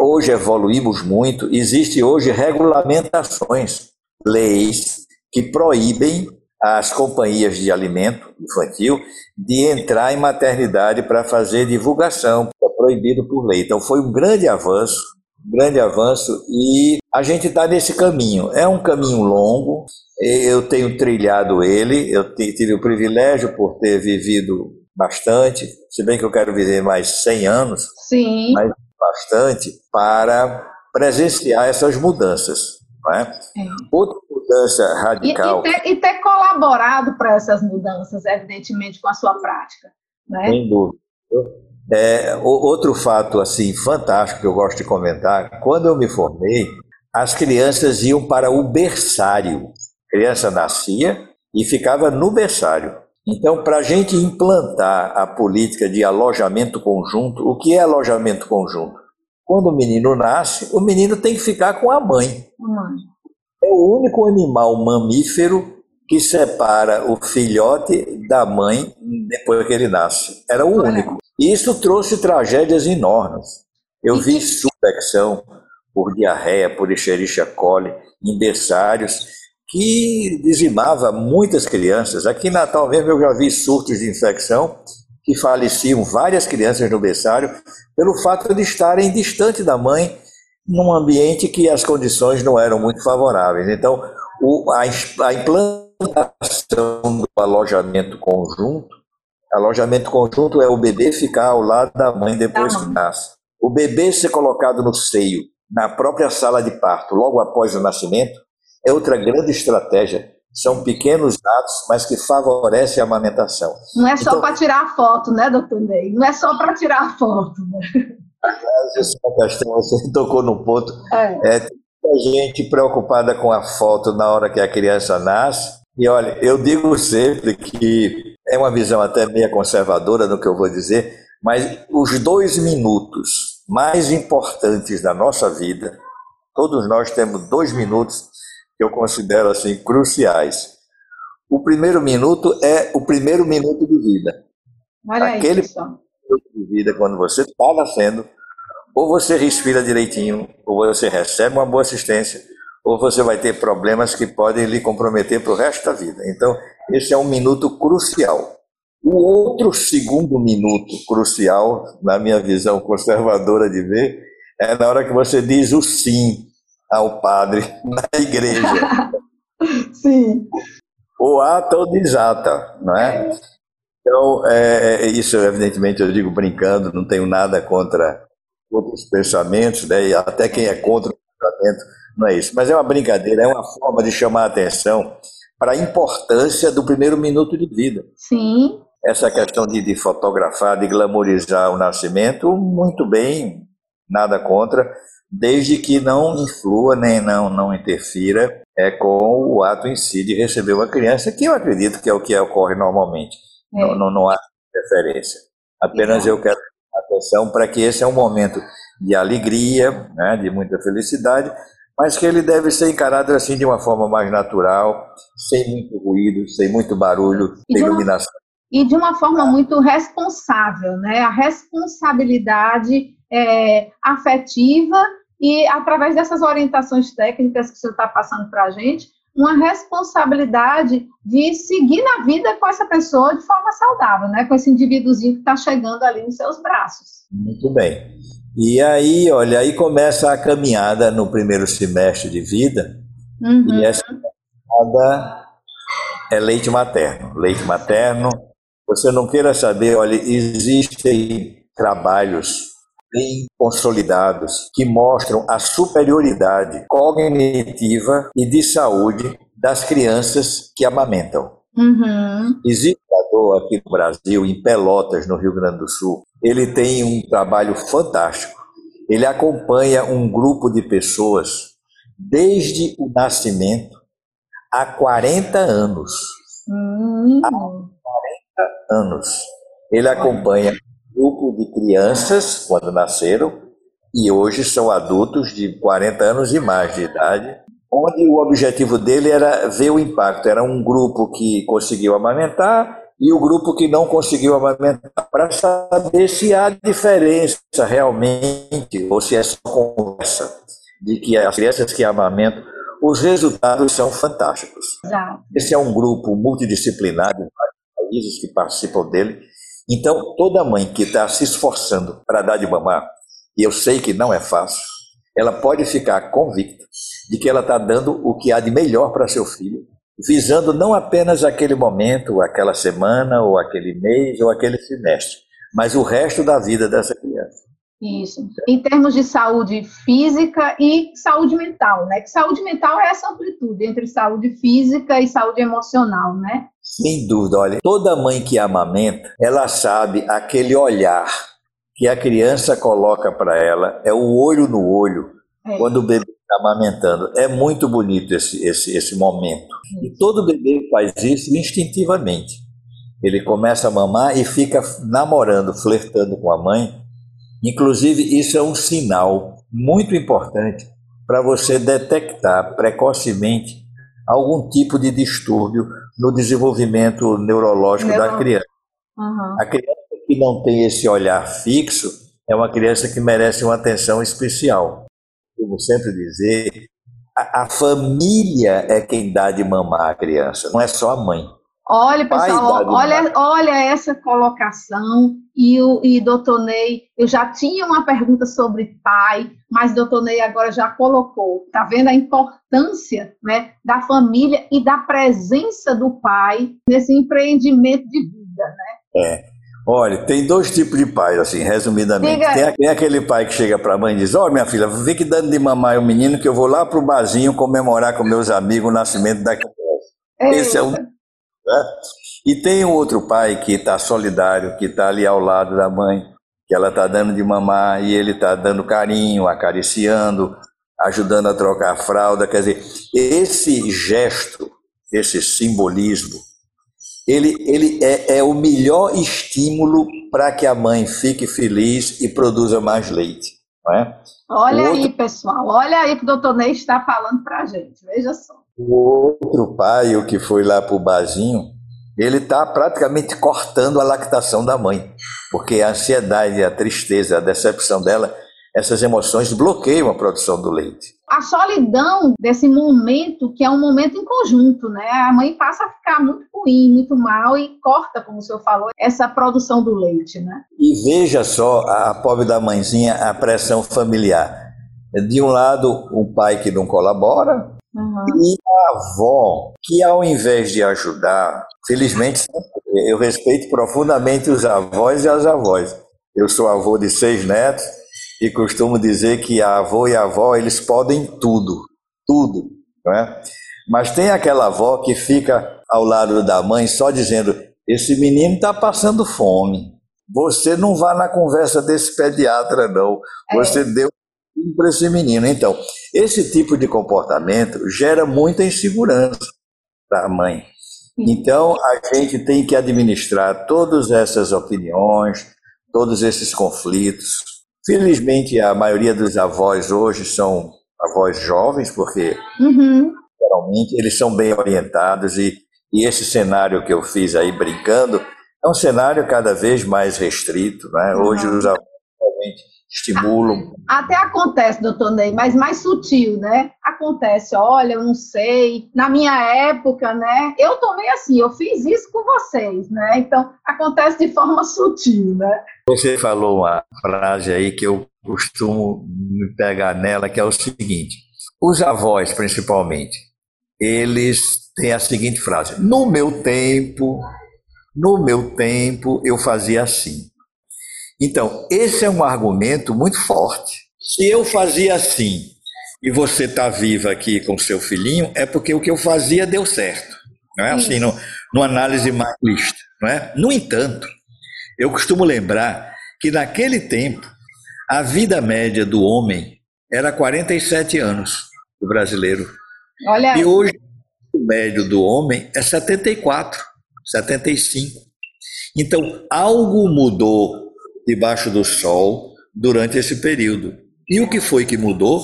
hoje evoluímos muito, existe hoje regulamentações, leis que proíbem as companhias de alimento infantil de entrar em maternidade para fazer divulgação, é proibido por lei. Então foi um grande avanço, um grande avanço e a gente está nesse caminho. É um caminho longo, eu tenho trilhado ele, eu tive o privilégio por ter vivido bastante, se bem que eu quero viver mais 100 anos, Sim. mas bastante para presenciar essas mudanças. É? é. Outra mudança radical. E, e, ter, e ter, colaborado para essas mudanças, evidentemente, com a sua prática. Né? Sem dúvida. É, outro fato assim fantástico que eu gosto de comentar, quando eu me formei, as crianças iam para o berçário. A criança nascia e ficava no berçário. Então, para a gente implantar a política de alojamento conjunto, o que é alojamento conjunto? Quando o menino nasce, o menino tem que ficar com a mãe. É o único animal mamífero que separa o filhote da mãe depois que ele nasce. Era o único. E isso trouxe tragédias enormes. Eu vi subecção por diarreia, por Escherichia coli, em berçários, que dizimava muitas crianças. Aqui em Natal mesmo eu já vi surtos de infecção que faleciam várias crianças no berçário pelo fato de estarem distante da mãe num ambiente que as condições não eram muito favoráveis. Então, o, a, a implantação do alojamento conjunto, alojamento conjunto é o bebê ficar ao lado da mãe depois que nasce. O bebê ser colocado no seio, na própria sala de parto, logo após o nascimento, é outra grande estratégia. São pequenos atos, mas que favorecem a amamentação. Não é só então, para tirar foto, né, doutor Ney? Não é só para tirar foto. Né? Essa questão, você tocou no ponto. É. é muita gente preocupada com a foto na hora que a criança nasce. E olha, eu digo sempre que é uma visão até meia conservadora no que eu vou dizer, mas os dois minutos mais importantes da nossa vida, todos nós temos dois minutos que eu considero assim cruciais. O primeiro minuto é o primeiro minuto de vida. Olha Aquele isso. Minuto de vida, quando você está nascendo, ou você respira direitinho, ou você recebe uma boa assistência, ou você vai ter problemas que podem lhe comprometer para o resto da vida. Então, esse é um minuto crucial. O outro segundo minuto crucial, na minha visão conservadora de ver, é na hora que você diz o sim ao padre na igreja. sim. O ata ou desata, não é? Então, é, isso evidentemente eu digo brincando, não tenho nada contra outros pensamentos, né? e até quem é contra o pensamento não é isso. Mas é uma brincadeira, é uma forma de chamar a atenção para a importância do primeiro minuto de vida. Sim. Essa questão de, de fotografar, de glamorizar o nascimento, muito bem, nada contra, desde que não influa nem não, não interfira é, com o ato em si de receber uma criança, que eu acredito que é o que ocorre normalmente. É. Não, não, não há referência. Apenas eu quero atenção para que esse é um momento de alegria, né, de muita felicidade, mas que ele deve ser encarado assim de uma forma mais natural, sem muito ruído, sem muito barulho, sem iluminação. E de uma forma muito responsável, né? A responsabilidade é, afetiva e através dessas orientações técnicas que você está passando para a gente, uma responsabilidade de seguir na vida com essa pessoa de forma saudável, né? Com esse indivíduozinho que está chegando ali nos seus braços. Muito bem. E aí, olha, aí começa a caminhada no primeiro semestre de vida, uhum. e essa caminhada é leite materno. Leite materno, você não queira saber, olha, existem trabalhos bem consolidados que mostram a superioridade cognitiva e de saúde das crianças que amamentam. Uhum. Existe um aqui no Brasil, em Pelotas, no Rio Grande do Sul. Ele tem um trabalho fantástico. Ele acompanha um grupo de pessoas desde o nascimento há 40 anos. Uhum. Há 40 anos. Ele acompanha grupo de crianças quando nasceram e hoje são adultos de 40 anos e mais de idade, onde o objetivo dele era ver o impacto. Era um grupo que conseguiu amamentar e o grupo que não conseguiu amamentar, para saber se há diferença realmente, ou se é só conversa, de que as crianças que amamentam, os resultados são fantásticos. Exato. Esse é um grupo multidisciplinar de vários países que participam dele, então, toda mãe que está se esforçando para dar de mamar, e eu sei que não é fácil, ela pode ficar convicta de que ela está dando o que há de melhor para seu filho, visando não apenas aquele momento, aquela semana, ou aquele mês, ou aquele semestre, mas o resto da vida dessa criança. Isso. Em termos de saúde física e saúde mental, né? Que saúde mental é essa amplitude entre saúde física e saúde emocional, né? Sem dúvida, olha, toda mãe que amamenta, ela sabe aquele olhar que a criança coloca para ela, é o olho no olho, é. quando o bebê está amamentando. É muito bonito esse, esse, esse momento. E todo bebê faz isso instintivamente. Ele começa a mamar e fica namorando, flertando com a mãe Inclusive, isso é um sinal muito importante para você detectar precocemente algum tipo de distúrbio no desenvolvimento neurológico da criança. Uhum. A criança que não tem esse olhar fixo é uma criança que merece uma atenção especial. Como sempre dizer, a, a família é quem dá de mamar a criança, não é só a mãe. Olha, pessoal, olha, olha essa colocação. E, o, e doutor Ney, eu já tinha uma pergunta sobre pai, mas doutor Ney agora já colocou. Está vendo a importância né, da família e da presença do pai nesse empreendimento de vida, né? É. Olha, tem dois tipos de pais, assim, resumidamente. Tem, tem, aquele pai que chega para a mãe e diz: Ó, oh, minha filha, vem que dando de mamar o menino que eu vou lá para o barzinho comemorar com meus amigos o nascimento da criança. Esse é um né? E tem um outro pai que está solidário, que está ali ao lado da mãe, que ela está dando de mamar e ele está dando carinho, acariciando, ajudando a trocar a fralda. Quer dizer, esse gesto, esse simbolismo, ele, ele é, é o melhor estímulo para que a mãe fique feliz e produza mais leite. É? Olha outro... aí, pessoal, olha aí que o doutor Ney está falando para a gente, veja só. O outro pai, o que foi lá para o barzinho, ele está praticamente cortando a lactação da mãe, porque a ansiedade, a tristeza, a decepção dela, essas emoções bloqueiam a produção do leite. A solidão desse momento, que é um momento em conjunto, né? A mãe passa a ficar muito ruim, muito mal e corta, como o senhor falou, essa produção do leite, né? E veja só a pobre da mãezinha, a pressão familiar. De um lado, o pai que não colabora, Uhum. E a avó, que ao invés de ajudar, felizmente eu respeito profundamente os avós e as avós. Eu sou avô de seis netos e costumo dizer que a avô e a avó eles podem tudo, tudo, não é? Mas tem aquela avó que fica ao lado da mãe só dizendo: esse menino está passando fome. Você não vá na conversa desse pediatra, não. Você é. deu para esse menino. Então, esse tipo de comportamento gera muita insegurança para a mãe. Então, a gente tem que administrar todas essas opiniões, todos esses conflitos. Felizmente, a maioria dos avós hoje são avós jovens, porque uhum. geralmente eles são bem orientados e, e esse cenário que eu fiz aí brincando é um cenário cada vez mais restrito. Né? Uhum. Hoje os avós realmente estimulam. Até acontece, doutor Ney, mas mais sutil, né? Acontece, olha, eu não sei, na minha época, né? Eu tomei assim, eu fiz isso com vocês, né? Então, acontece de forma sutil, né? Você falou uma frase aí que eu costumo me pegar nela, que é o seguinte: os avós, principalmente, eles têm a seguinte frase: no meu tempo, no meu tempo eu fazia assim. Então, esse é um argumento muito forte. Se eu fazia assim e você está viva aqui com seu filhinho, é porque o que eu fazia deu certo. Não é assim, no, numa análise maclista. Não é? No entanto, eu costumo lembrar que naquele tempo, a vida média do homem era 47 anos, do brasileiro. Olha. E hoje, o médio do homem é 74, 75. Então, algo mudou debaixo do sol durante esse período. E o que foi que mudou?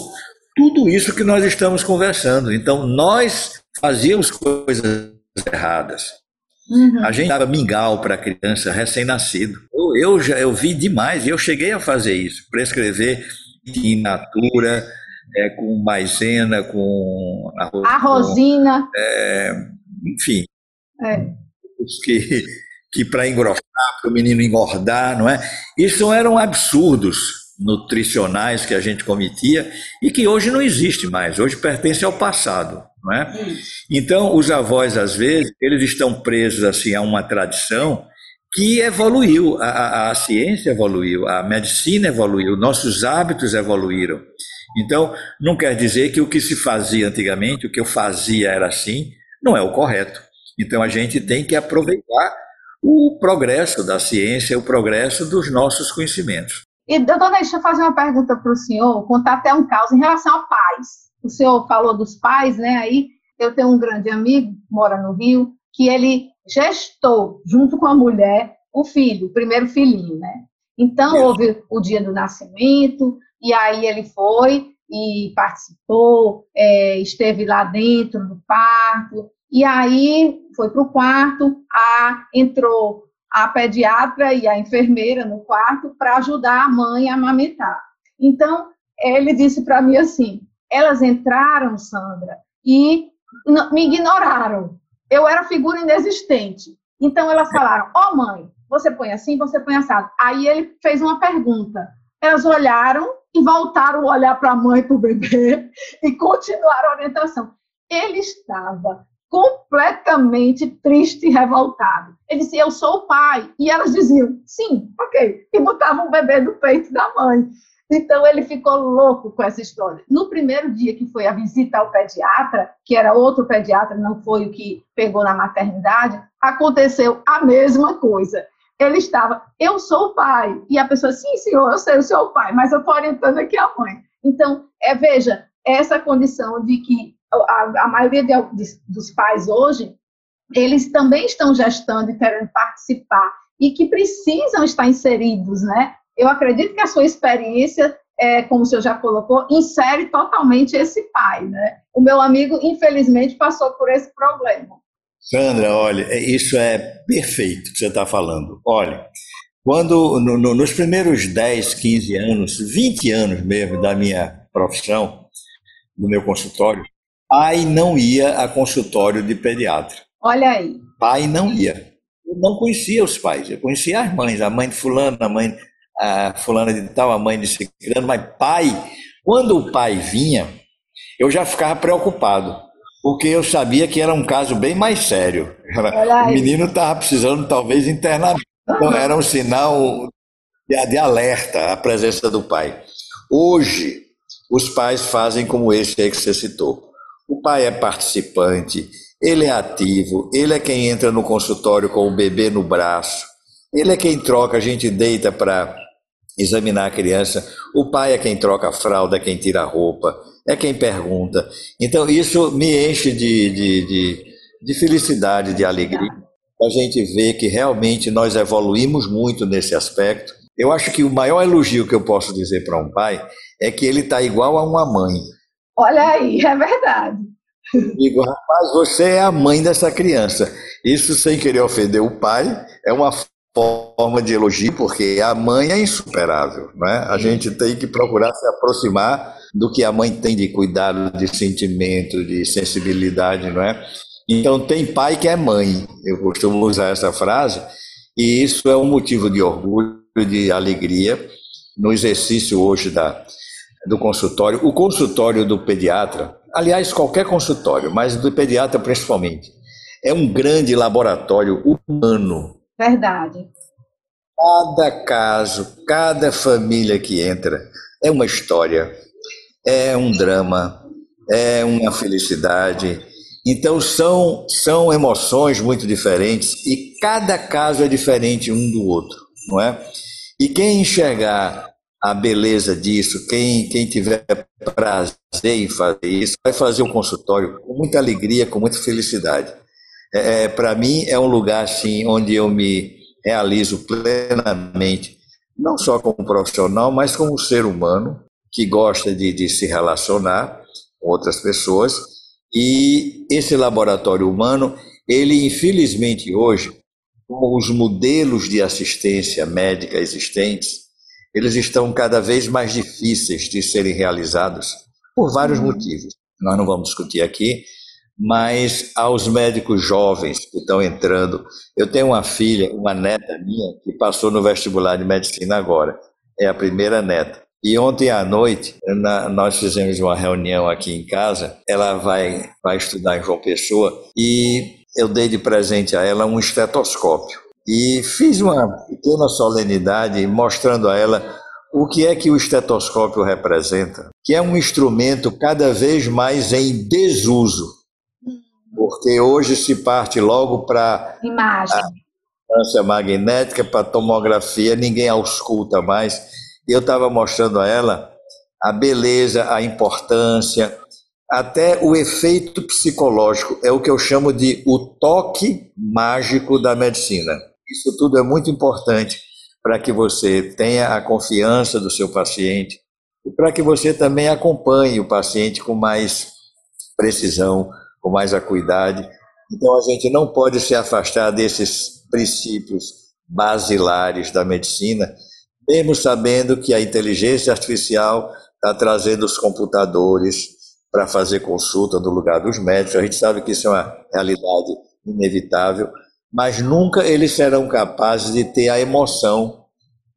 Tudo isso que nós estamos conversando. Então, nós fazíamos coisas erradas. Uhum. A gente dava mingau para criança recém-nascido. Eu, eu, já eu vi demais, e eu cheguei a fazer isso, prescrever in natura, é, com maisena, com arroz, Arrozina. Com, é, enfim. É. Que, que para engrossar, para o menino engordar, não é? Isso eram absurdos nutricionais que a gente cometia e que hoje não existe mais, hoje pertence ao passado, não é? Então, os avós, às vezes, eles estão presos assim a uma tradição que evoluiu, a, a, a ciência evoluiu, a medicina evoluiu, nossos hábitos evoluíram. Então, não quer dizer que o que se fazia antigamente, o que eu fazia era assim, não é o correto. Então, a gente tem que aproveitar o progresso da ciência, o progresso dos nossos conhecimentos. E, doutor, deixa eu fazer uma pergunta para o senhor, contar até um caso em relação a pais. O senhor falou dos pais, né? Aí eu tenho um grande amigo, mora no Rio, que ele gestou, junto com a mulher, o filho, o primeiro filhinho, né? Então, houve o dia do nascimento, e aí ele foi e participou, é, esteve lá dentro do parto, e aí foi para o quarto, a, entrou a pediatra e a enfermeira no quarto para ajudar a mãe a amamentar. Então, ele disse para mim assim: elas entraram, Sandra, e me ignoraram. Eu era figura inexistente. Então, elas falaram: Ó, oh, mãe, você põe assim, você põe assado. Aí ele fez uma pergunta. Elas olharam e voltaram a olhar para a mãe para o bebê e continuaram a orientação. Ele estava completamente triste e revoltado. Ele disse: Eu sou o pai. E elas diziam: Sim, ok. E botavam o bebê no peito da mãe. Então ele ficou louco com essa história. No primeiro dia que foi a visita ao pediatra, que era outro pediatra, não foi o que pegou na maternidade, aconteceu a mesma coisa. Ele estava, eu sou o pai. E a pessoa, sim, senhor, eu sei, eu sou o pai, mas eu estou orientando aqui a mãe. Então, é, veja, essa condição de que a, a maioria de, de, dos pais hoje, eles também estão gestando e querendo participar e que precisam estar inseridos, né? Eu acredito que a sua experiência, é, como o senhor já colocou, insere totalmente esse pai, né? O meu amigo, infelizmente, passou por esse problema. Sandra, olha, é, isso é perfeito que você está falando. Olha, quando no, no, nos primeiros 10, 15 anos, 20 anos mesmo da minha profissão, do meu consultório, pai não ia a consultório de pediatra. Olha aí. Pai não ia. Eu não conhecia os pais, eu conhecia as mães, a mãe de fulano, a mãe a fulana de tal, a mãe de ciclano, mas pai, quando o pai vinha, eu já ficava preocupado, porque eu sabia que era um caso bem mais sério. O menino estava precisando talvez internamento. Então era um sinal de, de alerta a presença do pai. Hoje, os pais fazem como esse aí que você citou. O pai é participante, ele é ativo, ele é quem entra no consultório com o bebê no braço, ele é quem troca, a gente deita para examinar a criança. O pai é quem troca a fralda, é quem tira a roupa, é quem pergunta. Então, isso me enche de, de, de, de felicidade, de alegria. A gente vê que realmente nós evoluímos muito nesse aspecto. Eu acho que o maior elogio que eu posso dizer para um pai é que ele está igual a uma mãe. Olha aí, é verdade. Digo, rapaz, você é a mãe dessa criança. Isso sem querer ofender o pai, é uma forma de elogio, porque a mãe é insuperável. Né? A gente tem que procurar se aproximar do que a mãe tem de cuidado, de sentimento, de sensibilidade, não é? Então, tem pai que é mãe. Eu costumo usar essa frase, e isso é um motivo de orgulho, de alegria no exercício hoje da, do consultório. O consultório do pediatra, aliás, qualquer consultório, mas do pediatra principalmente, é um grande laboratório humano. Verdade. Cada caso, cada família que entra é uma história, é um drama, é uma felicidade. Então são, são emoções muito diferentes e cada caso é diferente um do outro, não é? E quem enxergar a beleza disso, quem, quem tiver prazer em fazer isso, vai fazer um consultório com muita alegria, com muita felicidade. É, é Para mim, é um lugar assim, onde eu me realizo plenamente, não só como profissional, mas como ser humano que gosta de, de se relacionar com outras pessoas. E esse laboratório humano, ele infelizmente hoje, com os modelos de assistência médica existentes, eles estão cada vez mais difíceis de serem realizados por vários motivos. Nós não vamos discutir aqui, mas aos médicos jovens que estão entrando. Eu tenho uma filha, uma neta minha, que passou no vestibular de medicina agora. É a primeira neta. E ontem à noite, na, nós fizemos uma reunião aqui em casa. Ela vai, vai estudar em João Pessoa e eu dei de presente a ela um estetoscópio e fiz uma pequena solenidade mostrando a ela o que é que o estetoscópio representa, que é um instrumento cada vez mais em desuso, porque hoje se parte logo para imagem, ressonância magnética, para tomografia, ninguém ausculta mais. Eu estava mostrando a ela a beleza, a importância, até o efeito psicológico, é o que eu chamo de o toque mágico da medicina. Isso tudo é muito importante para que você tenha a confiança do seu paciente e para que você também acompanhe o paciente com mais precisão, com mais acuidade. Então a gente não pode se afastar desses princípios basilares da medicina, mesmo sabendo que a inteligência artificial está trazendo os computadores para fazer consulta no lugar dos médicos. A gente sabe que isso é uma realidade inevitável, mas nunca eles serão capazes de ter a emoção,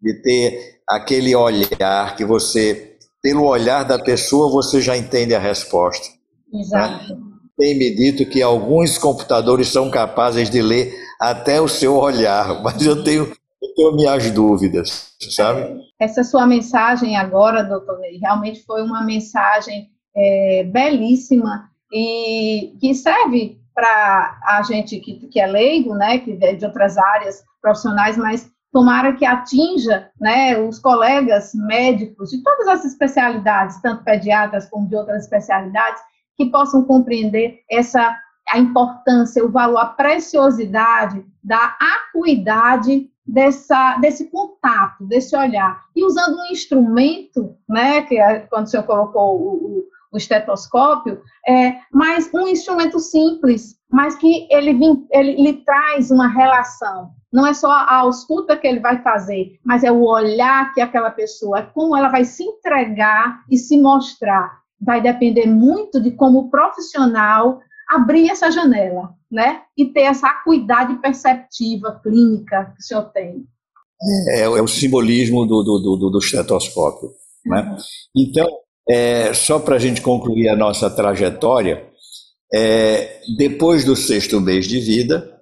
de ter aquele olhar que você, pelo olhar da pessoa, você já entende a resposta. Né? Exato. Né? Tem me dito que alguns computadores são capazes de ler até o seu olhar, mas eu tenho, eu tenho minhas dúvidas, sabe? Essa sua mensagem agora, doutor Ney, realmente foi uma mensagem é, belíssima e que serve para a gente que, que é leigo, né, que é de outras áreas profissionais, mas tomara que atinja né, os colegas médicos de todas as especialidades, tanto pediatras como de outras especialidades, que possam compreender essa a importância, o valor, a preciosidade da acuidade dessa, desse contato, desse olhar. E usando um instrumento, né, que é, quando o senhor colocou o, o, estetoscópio, é, mas um instrumento simples, mas que ele, ele, ele traz uma relação. Não é só a ausculta que ele vai fazer, mas é o olhar que aquela pessoa, como ela vai se entregar e se mostrar. Vai depender muito de como o profissional abrir essa janela, né? E ter essa acuidade perceptiva, clínica que o senhor tem. É, é o simbolismo do, do, do, do estetoscópio. Né? Então, é, só para a gente concluir a nossa trajetória, é, depois do sexto mês de vida,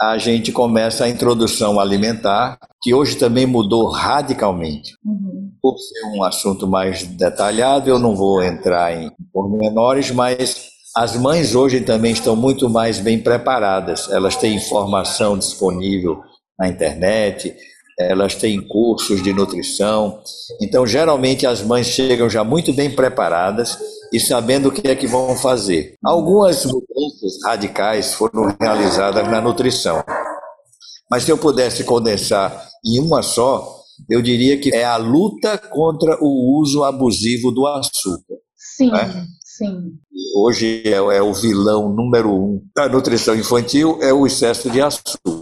a gente começa a introdução alimentar, que hoje também mudou radicalmente. Uhum. Por ser um assunto mais detalhado, eu não vou entrar em pormenores, mas as mães hoje também estão muito mais bem preparadas. Elas têm informação disponível na internet, elas têm cursos de nutrição. Então, geralmente, as mães chegam já muito bem preparadas e sabendo o que é que vão fazer. Algumas mudanças radicais foram realizadas na nutrição. Mas se eu pudesse condensar em uma só, eu diria que é a luta contra o uso abusivo do açúcar. Sim. Né? Sim. Hoje é, é, o vilão número um da nutrição infantil é o excesso de açúcar.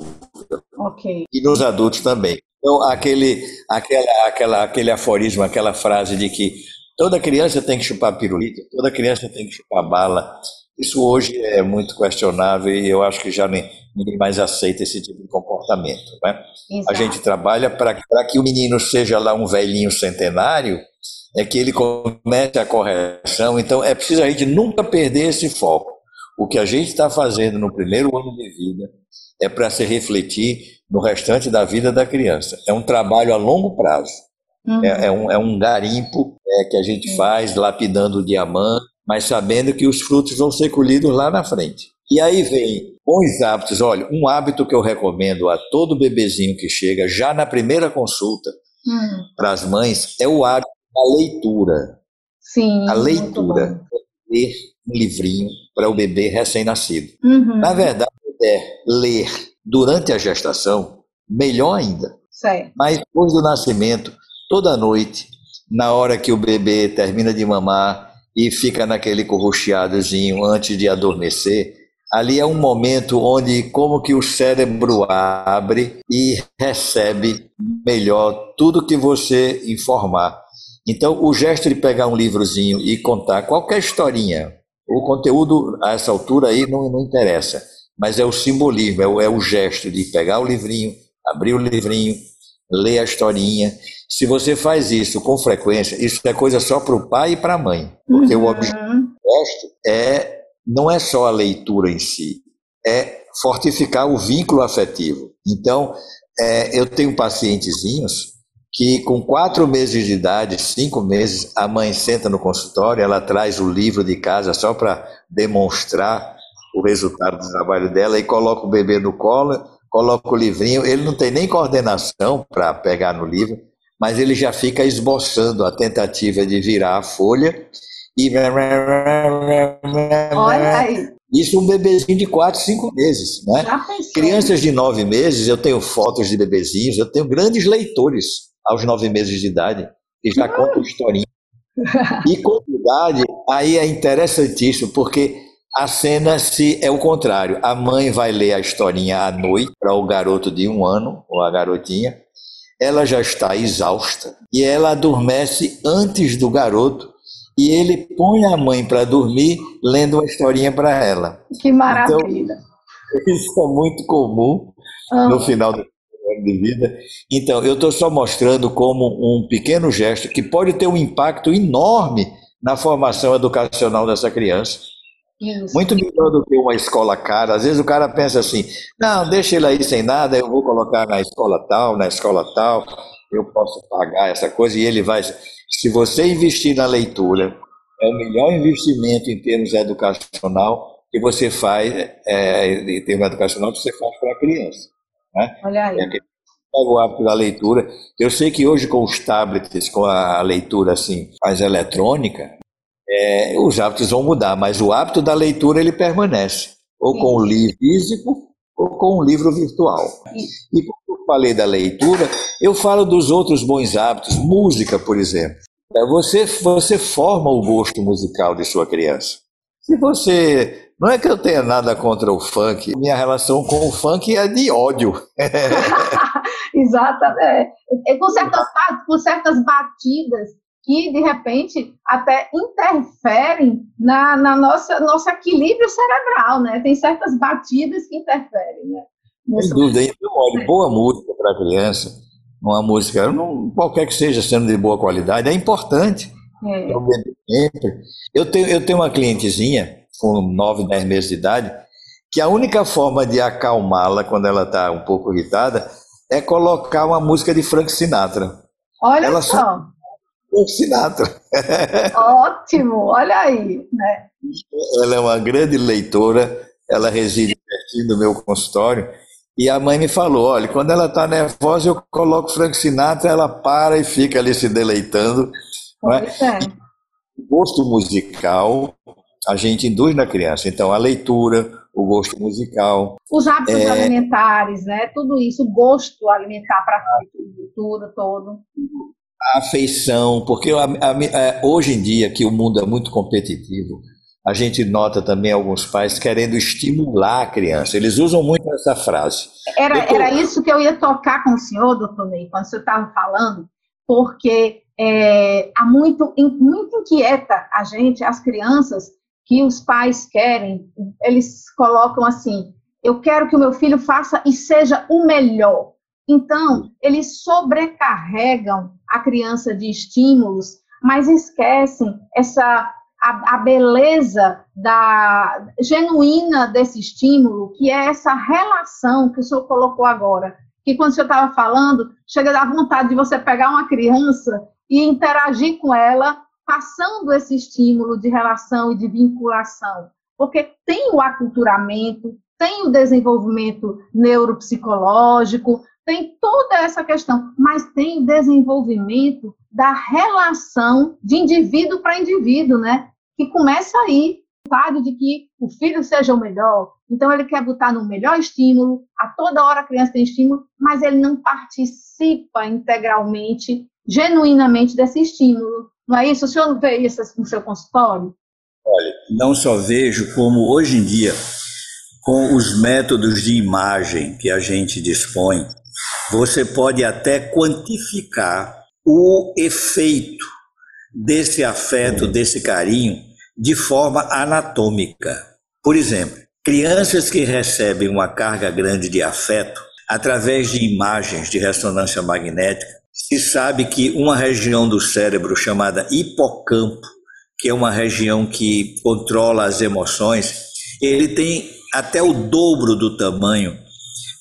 Ok. E nos adultos também. Então, aquele, aquela, aquela, aquele aforismo, aquela frase de que toda criança tem que chupar pirulito, toda criança tem que chupar bala, isso hoje é muito questionável e eu acho que já nem, ninguém mais aceita esse tipo de comportamento. Né? A gente trabalha para que o menino seja lá um velhinho centenário é que ele comete a correção. Então, é preciso a gente nunca perder esse foco. O que a gente está fazendo no primeiro ano de vida é para se refletir no restante da vida da criança. É um trabalho a longo prazo. Uhum. É, é, um, é, um, garimpo é, que a gente faz lapidando o diamante, mas sabendo que os frutos vão ser colhidos lá na frente. E aí vem bons hábitos. Olha, um hábito que eu recomendo a todo bebezinho que chega, já na primeira consulta, uhum. para as mães, é o hábito a leitura. Sim. A leitura. Ler um livrinho para o bebê recém-nascido. Uhum. Na verdade, é ler durante a gestação, melhor ainda. Certo. Mas depois do nascimento, toda noite, na hora que o bebê termina de mamar e fica naquele corrocheadozinho antes de adormecer, ali é um momento onde como que o cérebro abre e recebe melhor tudo que você informar. Então, o gesto de pegar um livrozinho e contar qualquer historinha, o conteúdo a essa altura aí não, não interessa, mas é o simbolismo, é o, é o gesto de pegar o livrinho, abrir o livrinho, ler a historinha. Se você faz isso com frequência, isso é coisa só para o pai e para a mãe, porque uhum. o objetivo é não é só a leitura em si, é fortificar o vínculo afetivo. Então, é, eu tenho pacientezinhos que com quatro meses de idade, cinco meses, a mãe senta no consultório, ela traz o livro de casa só para demonstrar o resultado do trabalho dela e coloca o bebê no colo, coloca o livrinho, ele não tem nem coordenação para pegar no livro, mas ele já fica esboçando a tentativa de virar a folha e Olha aí. Isso um bebezinho de 4, 5 meses. Né? Crianças de 9 meses, eu tenho fotos de bebezinhos, eu tenho grandes leitores aos nove meses de idade, e já conta historinha. E com idade, aí é interessantíssimo, porque A cena se é o contrário. A mãe vai ler a historinha à noite para o garoto de um ano, ou a garotinha. Ela já está exausta e ela adormece antes do garoto e ele põe a mãe para dormir lendo uma historinha para ela. Que maravilha! Então, isso é muito comum no final do de vida. Então, eu estou só mostrando como um pequeno gesto que pode ter um impacto enorme na formação educacional dessa criança. Muito melhor do que uma escola cara. Às vezes o cara pensa assim: não, deixa ele aí sem nada, eu vou colocar na escola tal, na escola tal, eu posso pagar essa coisa e ele vai. Se você investir na leitura, é o melhor investimento em termos educacional que você faz, é, em termos educacional, que você faz para a criança. Né? Olha aí. É o hábito da leitura. Eu sei que hoje com os tablets, com a leitura assim, mais eletrônica, é, os hábitos vão mudar, mas o hábito da leitura ele permanece, ou com o livro físico ou com o livro virtual. E como eu falei da leitura, eu falo dos outros bons hábitos, música, por exemplo. É, você, você forma o gosto musical de sua criança. Se você. Não é que eu tenha nada contra o funk, minha relação com o funk é de ódio. Exatamente. É com certas, com certas batidas que, de repente, até interferem na, na nossa nosso equilíbrio cerebral, né? Tem certas batidas que interferem, né? Sem dúvida. Então, olha, boa música para a criança, uma música, não, qualquer que seja, sendo de boa qualidade, é importante. É. Eu, tenho, eu tenho uma clientezinha com 9, 10 meses de idade, que a única forma de acalmá-la quando ela está um pouco irritada é colocar uma música de Frank Sinatra. Olha ela só. só o Sinatra. Ótimo, olha aí. Né? Ela é uma grande leitora, ela reside pertinho do meu consultório. E a mãe me falou: olha, quando ela está nervosa, eu coloco Frank Sinatra, ela para e fica ali se deleitando. Pois é? O gosto musical a gente induz na criança. Então, a leitura, o gosto musical. Os hábitos é... alimentares, né? Tudo isso, o gosto alimentar para a cultura todo a afeição, porque a, a, é, hoje em dia, que o mundo é muito competitivo, a gente nota também alguns pais querendo estimular a criança. Eles usam muito essa frase. Era, Depois... era isso que eu ia tocar com o senhor, doutor Ney, quando você estava falando, porque é, há muito, muito inquieta a gente, as crianças, que os pais querem, eles colocam assim: eu quero que o meu filho faça e seja o melhor. Então, eles sobrecarregam a criança de estímulos, mas esquecem essa a, a, beleza da genuína desse estímulo, que é essa relação que o senhor colocou agora. Que quando o senhor estava falando, chega a dar vontade de você pegar uma criança e interagir com ela, passando esse estímulo de relação e de vinculação. Porque tem o aculturamento, tem o desenvolvimento neuropsicológico, tem toda essa questão, mas tem desenvolvimento da relação de indivíduo para indivíduo, né? Que começa aí, vontade de que o filho seja o melhor. Então ele quer botar no melhor estímulo, a toda hora a criança tem estímulo, mas ele não participa integralmente, genuinamente desse estímulo. Não é isso? O senhor não vê isso no seu consultório? Olha, não só vejo como hoje em dia, com os métodos de imagem que a gente dispõe, você pode até quantificar o efeito desse afeto, desse carinho, de forma anatômica. Por exemplo, crianças que recebem uma carga grande de afeto, através de imagens de ressonância magnética, se sabe que uma região do cérebro chamada hipocampo, que é uma região que controla as emoções, ele tem até o dobro do tamanho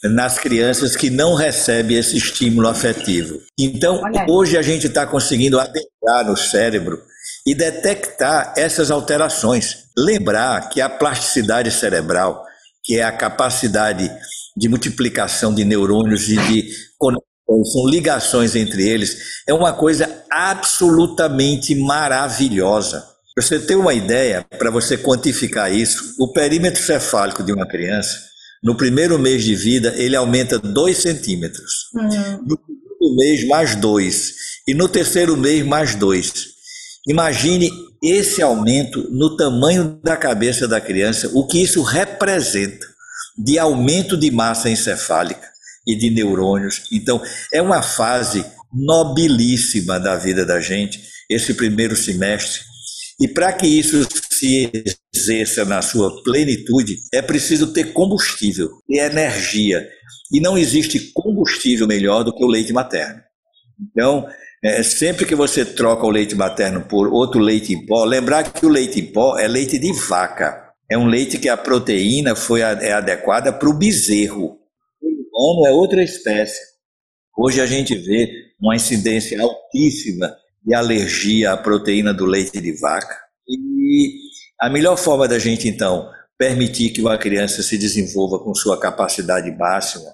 nas crianças que não recebem esse estímulo afetivo. Então, hoje a gente está conseguindo adentrar no cérebro e detectar essas alterações. Lembrar que a plasticidade cerebral, que é a capacidade de multiplicação de neurônios e de conexões, são ligações entre eles, é uma coisa absolutamente maravilhosa. Para você ter uma ideia, para você quantificar isso, o perímetro cefálico de uma criança no primeiro mês de vida, ele aumenta 2 centímetros. Uhum. No segundo mês, mais 2. E no terceiro mês, mais 2. Imagine esse aumento no tamanho da cabeça da criança, o que isso representa de aumento de massa encefálica e de neurônios. Então, é uma fase nobilíssima da vida da gente, esse primeiro semestre. E para que isso se exerça na sua plenitude, é preciso ter combustível e energia. E não existe combustível melhor do que o leite materno. Então, é, sempre que você troca o leite materno por outro leite em pó, lembrar que o leite em pó é leite de vaca. É um leite que a proteína foi é adequada para o bezerro. Humano é outra espécie. Hoje a gente vê uma incidência altíssima de alergia à proteína do leite de vaca. E a melhor forma da gente, então, permitir que uma criança se desenvolva com sua capacidade máxima,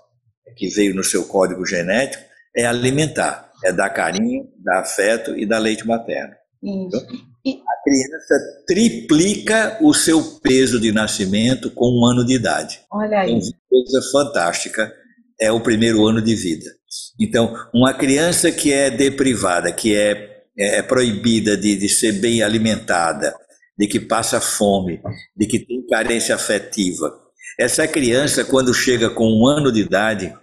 que veio no seu código genético, é alimentar é dar carinho, dar afeto e dar leite materno. Então, a criança triplica o seu peso de nascimento com um ano de idade. Olha aí. Então, coisa fantástica é o primeiro ano de vida. Então, uma criança que é deprivada, que é, é proibida de, de ser bem alimentada, de que passa fome, de que tem carência afetiva, essa criança, quando chega com um ano de idade,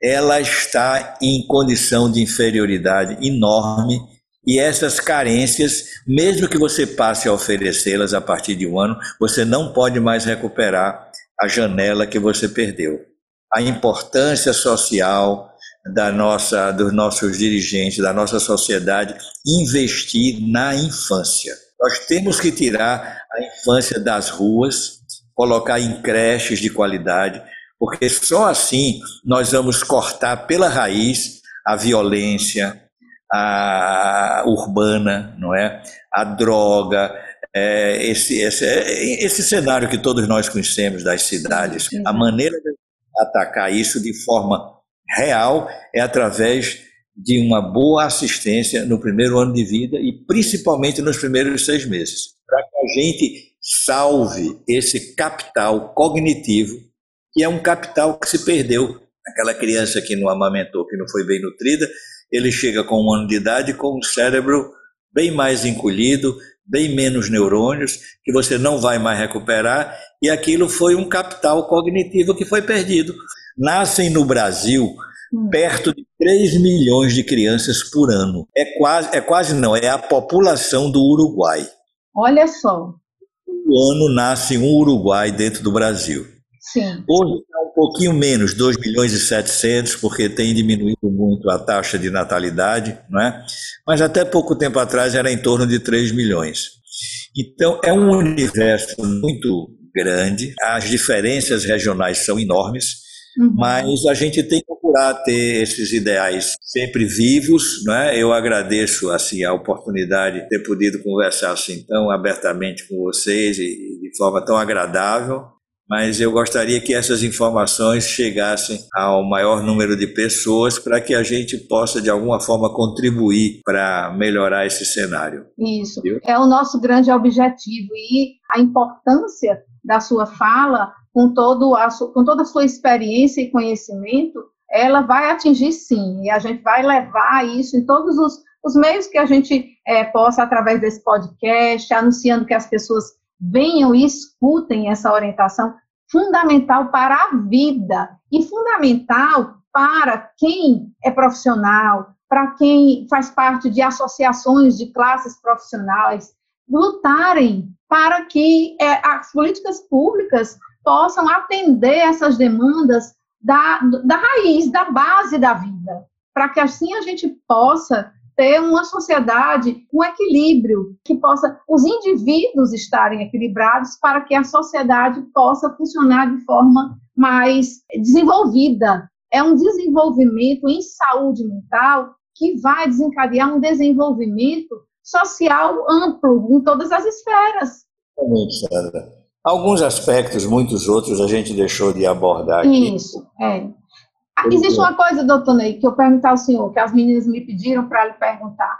ela está em condição de inferioridade enorme e essas carências, mesmo que você passe a oferecê-las a partir de um ano, você não pode mais recuperar a janela que você perdeu. A importância social da nossa, dos nossos dirigentes, da nossa sociedade, investir na infância. Nós temos que tirar a infância das ruas, colocar em creches de qualidade, porque só assim nós vamos cortar pela raiz a violência a urbana, não é? A droga, é, esse, esse, esse cenário que todos nós conhecemos das cidades. A maneira de atacar isso de forma real é através de uma boa assistência no primeiro ano de vida e principalmente nos primeiros seis meses, para que a gente salve esse capital cognitivo que é um capital que se perdeu. Aquela criança que não amamentou, que não foi bem nutrida, ele chega com um ano de idade com um cérebro bem mais encolhido, bem menos neurônios, que você não vai mais recuperar, e aquilo foi um capital cognitivo que foi perdido. Nascem no Brasil hum. perto de 3 milhões de crianças por ano. É quase, é quase não, é a população do Uruguai. Olha só. O ano nasce um Uruguai dentro do Brasil. Sim. Hoje está um pouquinho menos, 2 milhões e 700, porque tem diminuído muito a taxa de natalidade, não é? Mas até pouco tempo atrás era em torno de 3 milhões. Então, é um universo muito grande, as diferenças regionais são enormes, uhum. mas a gente tem que procurar ter esses ideais sempre vivos, né? Eu agradeço assim a oportunidade de ter podido conversar assim tão abertamente com vocês e de forma tão agradável mas eu gostaria que essas informações chegassem ao maior número de pessoas para que a gente possa, de alguma forma, contribuir para melhorar esse cenário. Isso, Viu? é o nosso grande objetivo e a importância da sua fala, com, todo a, com toda a sua experiência e conhecimento, ela vai atingir sim, e a gente vai levar isso em todos os, os meios que a gente é, possa, através desse podcast, anunciando que as pessoas venham e escutem essa orientação fundamental para a vida e fundamental para quem é profissional, para quem faz parte de associações de classes profissionais, lutarem para que é, as políticas públicas possam atender essas demandas da, da raiz, da base da vida, para que assim a gente possa ter uma sociedade com um equilíbrio, que possa os indivíduos estarem equilibrados para que a sociedade possa funcionar de forma mais desenvolvida. É um desenvolvimento em saúde mental que vai desencadear um desenvolvimento social amplo em todas as esferas. Exatamente, Sandra. Alguns aspectos, muitos outros a gente deixou de abordar aqui. Isso, é. Existe uma coisa, doutor Ney, que eu perguntar ao senhor, que as meninas me pediram para lhe perguntar.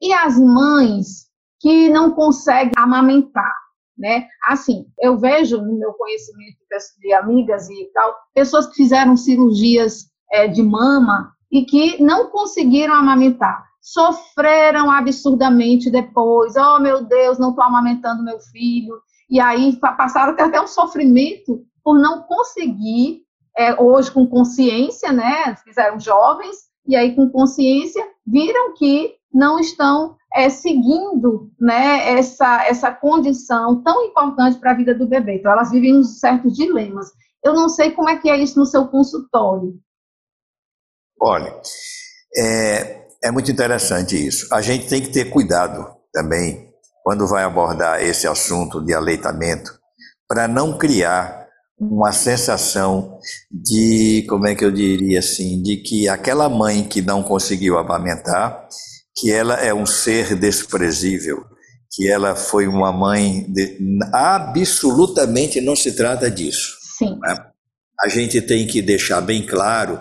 E as mães que não conseguem amamentar, né? Assim, eu vejo no meu conhecimento de amigas e tal, pessoas que fizeram cirurgias é, de mama e que não conseguiram amamentar. sofreram absurdamente depois. Oh, meu Deus, não estou amamentando meu filho. E aí passaram até um sofrimento por não conseguir, é, hoje com consciência, né? Fizeram jovens, e aí com consciência viram que não estão é, seguindo né, essa, essa condição tão importante para a vida do bebê. Então, elas vivem uns certos dilemas. Eu não sei como é que é isso no seu consultório. Olha, é, é muito interessante isso. A gente tem que ter cuidado também quando vai abordar esse assunto de aleitamento, para não criar uma sensação de, como é que eu diria assim, de que aquela mãe que não conseguiu amamentar, que ela é um ser desprezível, que ela foi uma mãe de, absolutamente não se trata disso. Sim. Né? A gente tem que deixar bem claro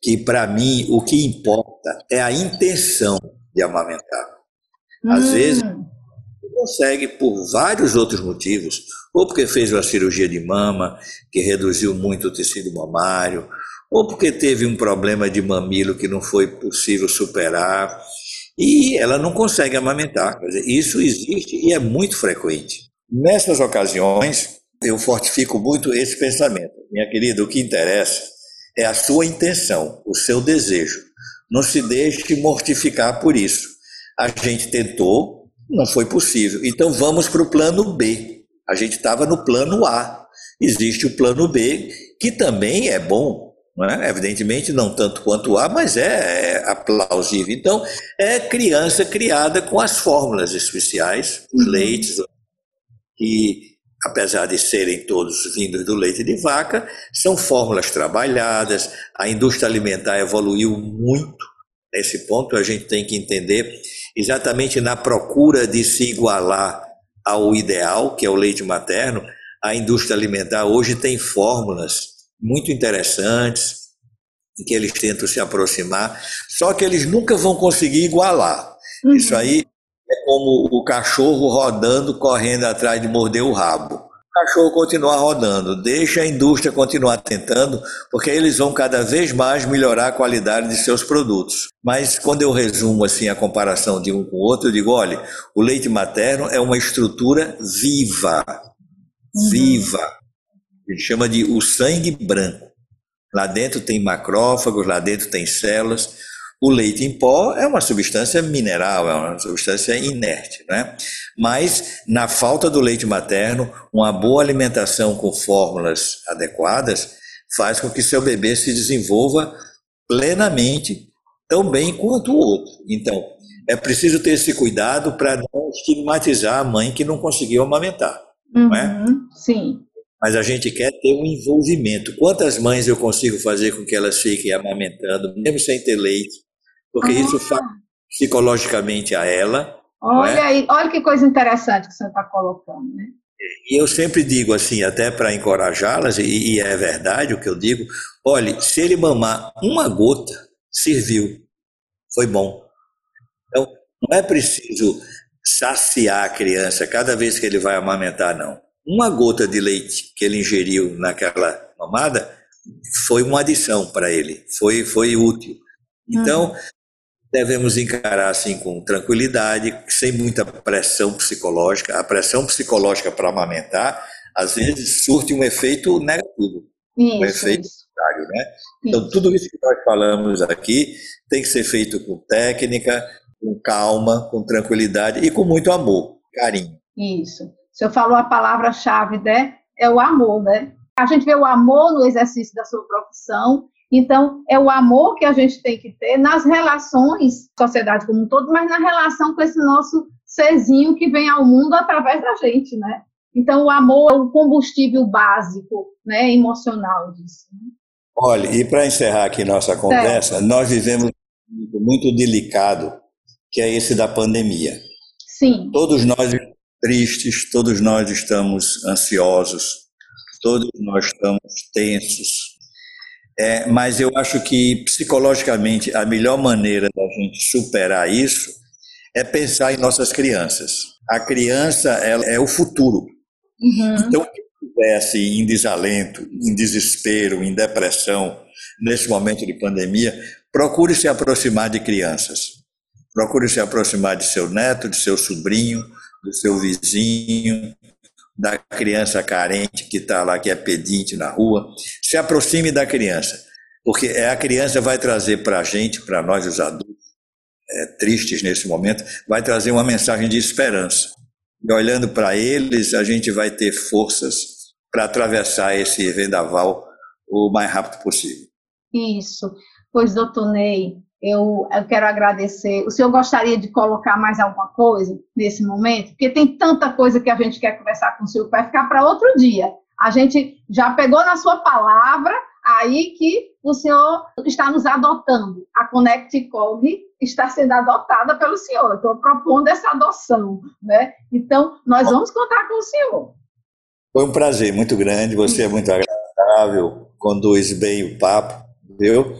que para mim o que importa é a intenção de amamentar. Às hum. vezes consegue por vários outros motivos, ou porque fez uma cirurgia de mama que reduziu muito o tecido mamário, ou porque teve um problema de mamilo que não foi possível superar, e ela não consegue amamentar. Isso existe e é muito frequente. Nessas ocasiões, eu fortifico muito esse pensamento. Minha querida, o que interessa é a sua intenção, o seu desejo. Não se deixe mortificar por isso. A gente tentou, não foi possível. Então vamos para o plano B. A gente estava no plano A. Existe o plano B, que também é bom, é? evidentemente não tanto quanto o A, mas é, é aplausível. Então, é criança criada com as fórmulas especiais, os uhum. leites, que apesar de serem todos vindos do leite de vaca, são fórmulas trabalhadas, a indústria alimentar evoluiu muito. Nesse ponto, a gente tem que entender exatamente na procura de se igualar ao ideal, que é o leite materno, a indústria alimentar hoje tem fórmulas muito interessantes em que eles tentam se aproximar, só que eles nunca vão conseguir igualar. Uhum. Isso aí é como o cachorro rodando, correndo atrás de morder o rabo cachorro continuar rodando, deixa a indústria continuar tentando, porque eles vão cada vez mais melhorar a qualidade de seus produtos. Mas quando eu resumo assim a comparação de um com o outro, eu digo, olha, o leite materno é uma estrutura viva, uhum. viva. A gente chama de o sangue branco. Lá dentro tem macrófagos, lá dentro tem células. O leite em pó é uma substância mineral, é uma substância inerte, né? Mas, na falta do leite materno, uma boa alimentação com fórmulas adequadas faz com que seu bebê se desenvolva plenamente, tão bem quanto o outro. Então, é preciso ter esse cuidado para não estigmatizar a mãe que não conseguiu amamentar, uhum, não é? Uhum, sim. Mas a gente quer ter um envolvimento. Quantas mães eu consigo fazer com que elas fiquem amamentando, mesmo sem ter leite, porque ah. isso faz psicologicamente a ela. Olha é? aí, olha que coisa interessante que você está colocando, né? E eu sempre digo assim, até para encorajá-las, e, e, é verdade o que eu digo: olhe, se ele mamar uma gota, serviu, foi bom. Então, não é preciso saciar a criança cada vez que ele vai amamentar, não. Uma gota de leite que ele ingeriu naquela mamada foi uma adição para ele, foi, foi útil. Então, uhum devemos encarar assim com tranquilidade, sem muita pressão psicológica. A pressão psicológica para amamentar, às vezes, surte um efeito negativo, isso, um efeito contrário, né? Então, tudo isso que nós falamos aqui tem que ser feito com técnica, com calma, com tranquilidade e com muito amor, carinho. Isso. O senhor falou a palavra-chave, né? É o amor, né? A gente vê o amor no exercício da sua profissão então, é o amor que a gente tem que ter nas relações, sociedade como um todo, mas na relação com esse nosso serzinho que vem ao mundo através da gente, né? Então, o amor é o combustível básico, né, emocional disso. Né? Olha, e para encerrar aqui nossa conversa, nós vivemos um muito delicado, que é esse da pandemia. Sim. Todos nós tristes, todos nós estamos ansiosos, todos nós estamos tensos, é, mas eu acho que psicologicamente a melhor maneira da gente superar isso é pensar em nossas crianças. A criança ela é o futuro. Uhum. Então, quem estiver assim, em desalento, em desespero, em depressão, nesse momento de pandemia, procure se aproximar de crianças. Procure se aproximar de seu neto, de seu sobrinho, do seu vizinho, da criança carente que está lá, que é pedinte na rua. Se aproxime da criança, porque é a criança vai trazer para a gente, para nós os adultos, é, tristes nesse momento, vai trazer uma mensagem de esperança. E olhando para eles, a gente vai ter forças para atravessar esse vendaval o mais rápido possível. Isso. Pois, doutor Ney, eu, eu, quero agradecer. O senhor gostaria de colocar mais alguma coisa nesse momento? Porque tem tanta coisa que a gente quer conversar com o senhor que vai ficar para outro dia. A gente já pegou na sua palavra aí que o senhor está nos adotando. A Connect Cog está sendo adotada pelo senhor. Estou propondo essa adoção, né? Então, nós vamos contar com o senhor. Foi um prazer muito grande. Você é muito agradável, conduz bem o papo, viu?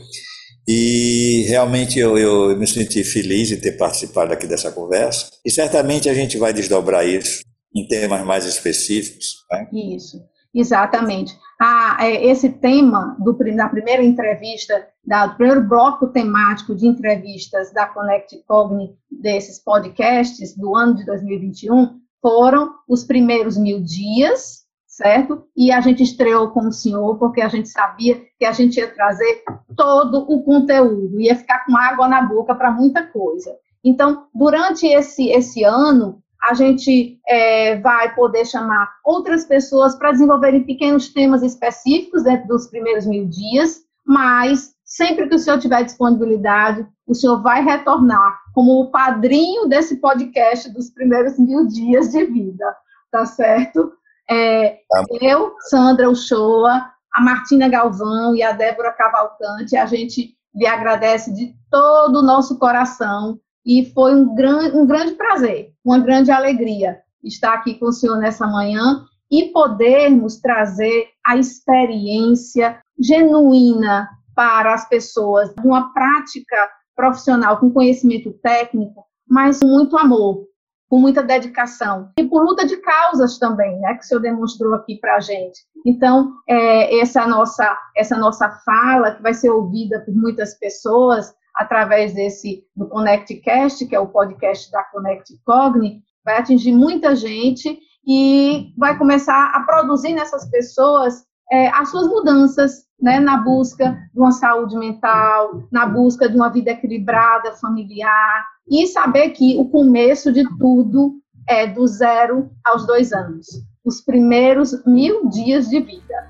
E realmente eu, eu me senti feliz em ter participado aqui dessa conversa. E certamente a gente vai desdobrar isso em temas mais específicos. Né? Isso, exatamente. Ah, é, esse tema do, da primeira entrevista, da, do primeiro bloco temático de entrevistas da Connect Cogni, desses podcasts do ano de 2021, foram os primeiros mil dias certo? E a gente estreou com o senhor porque a gente sabia que a gente ia trazer todo o conteúdo, ia ficar com água na boca para muita coisa. Então, durante esse, esse ano, a gente é, vai poder chamar outras pessoas para desenvolverem pequenos temas específicos dentro dos primeiros mil dias, mas sempre que o senhor tiver disponibilidade, o senhor vai retornar como o padrinho desse podcast dos primeiros mil dias de vida, tá certo? É, tá eu, Sandra Uchoa, a Martina Galvão e a Débora Cavalcante, a gente lhe agradece de todo o nosso coração e foi um, gran, um grande prazer, uma grande alegria estar aqui com o senhor nessa manhã e podermos trazer a experiência genuína para as pessoas, uma prática profissional com conhecimento técnico, mas muito amor, com muita dedicação e por luta de causas também, né, que o senhor demonstrou aqui para a gente. Então, é, essa nossa essa nossa fala que vai ser ouvida por muitas pessoas através desse do ConnectCast, que é o podcast da Connect Cogni, vai atingir muita gente e vai começar a produzir nessas pessoas é, as suas mudanças, né, na busca de uma saúde mental, na busca de uma vida equilibrada, familiar, e saber que o começo de tudo é do zero aos dois anos, os primeiros mil dias de vida.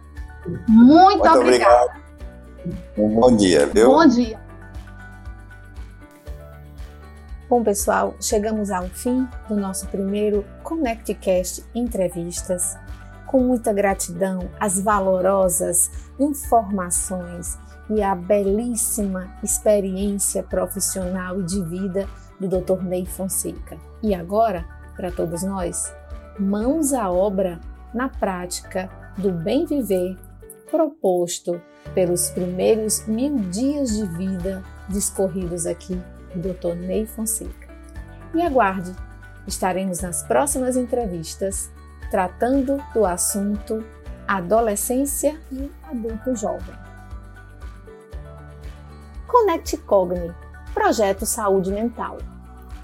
Muito, Muito obrigada. Um bom dia, viu? Bom dia. Bom, pessoal, chegamos ao fim do nosso primeiro ConnectCast Entrevistas com muita gratidão as valorosas informações e a belíssima experiência profissional e de vida do Dr. Ney Fonseca. E agora, para todos nós, mãos à obra na prática do bem viver proposto pelos primeiros mil dias de vida discorridos aqui do Dr. Ney Fonseca. E aguarde, estaremos nas próximas entrevistas tratando do assunto adolescência e adulto jovem. Conecte Cogni, projeto Saúde Mental.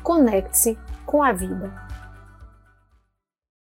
Conecte-se com a vida.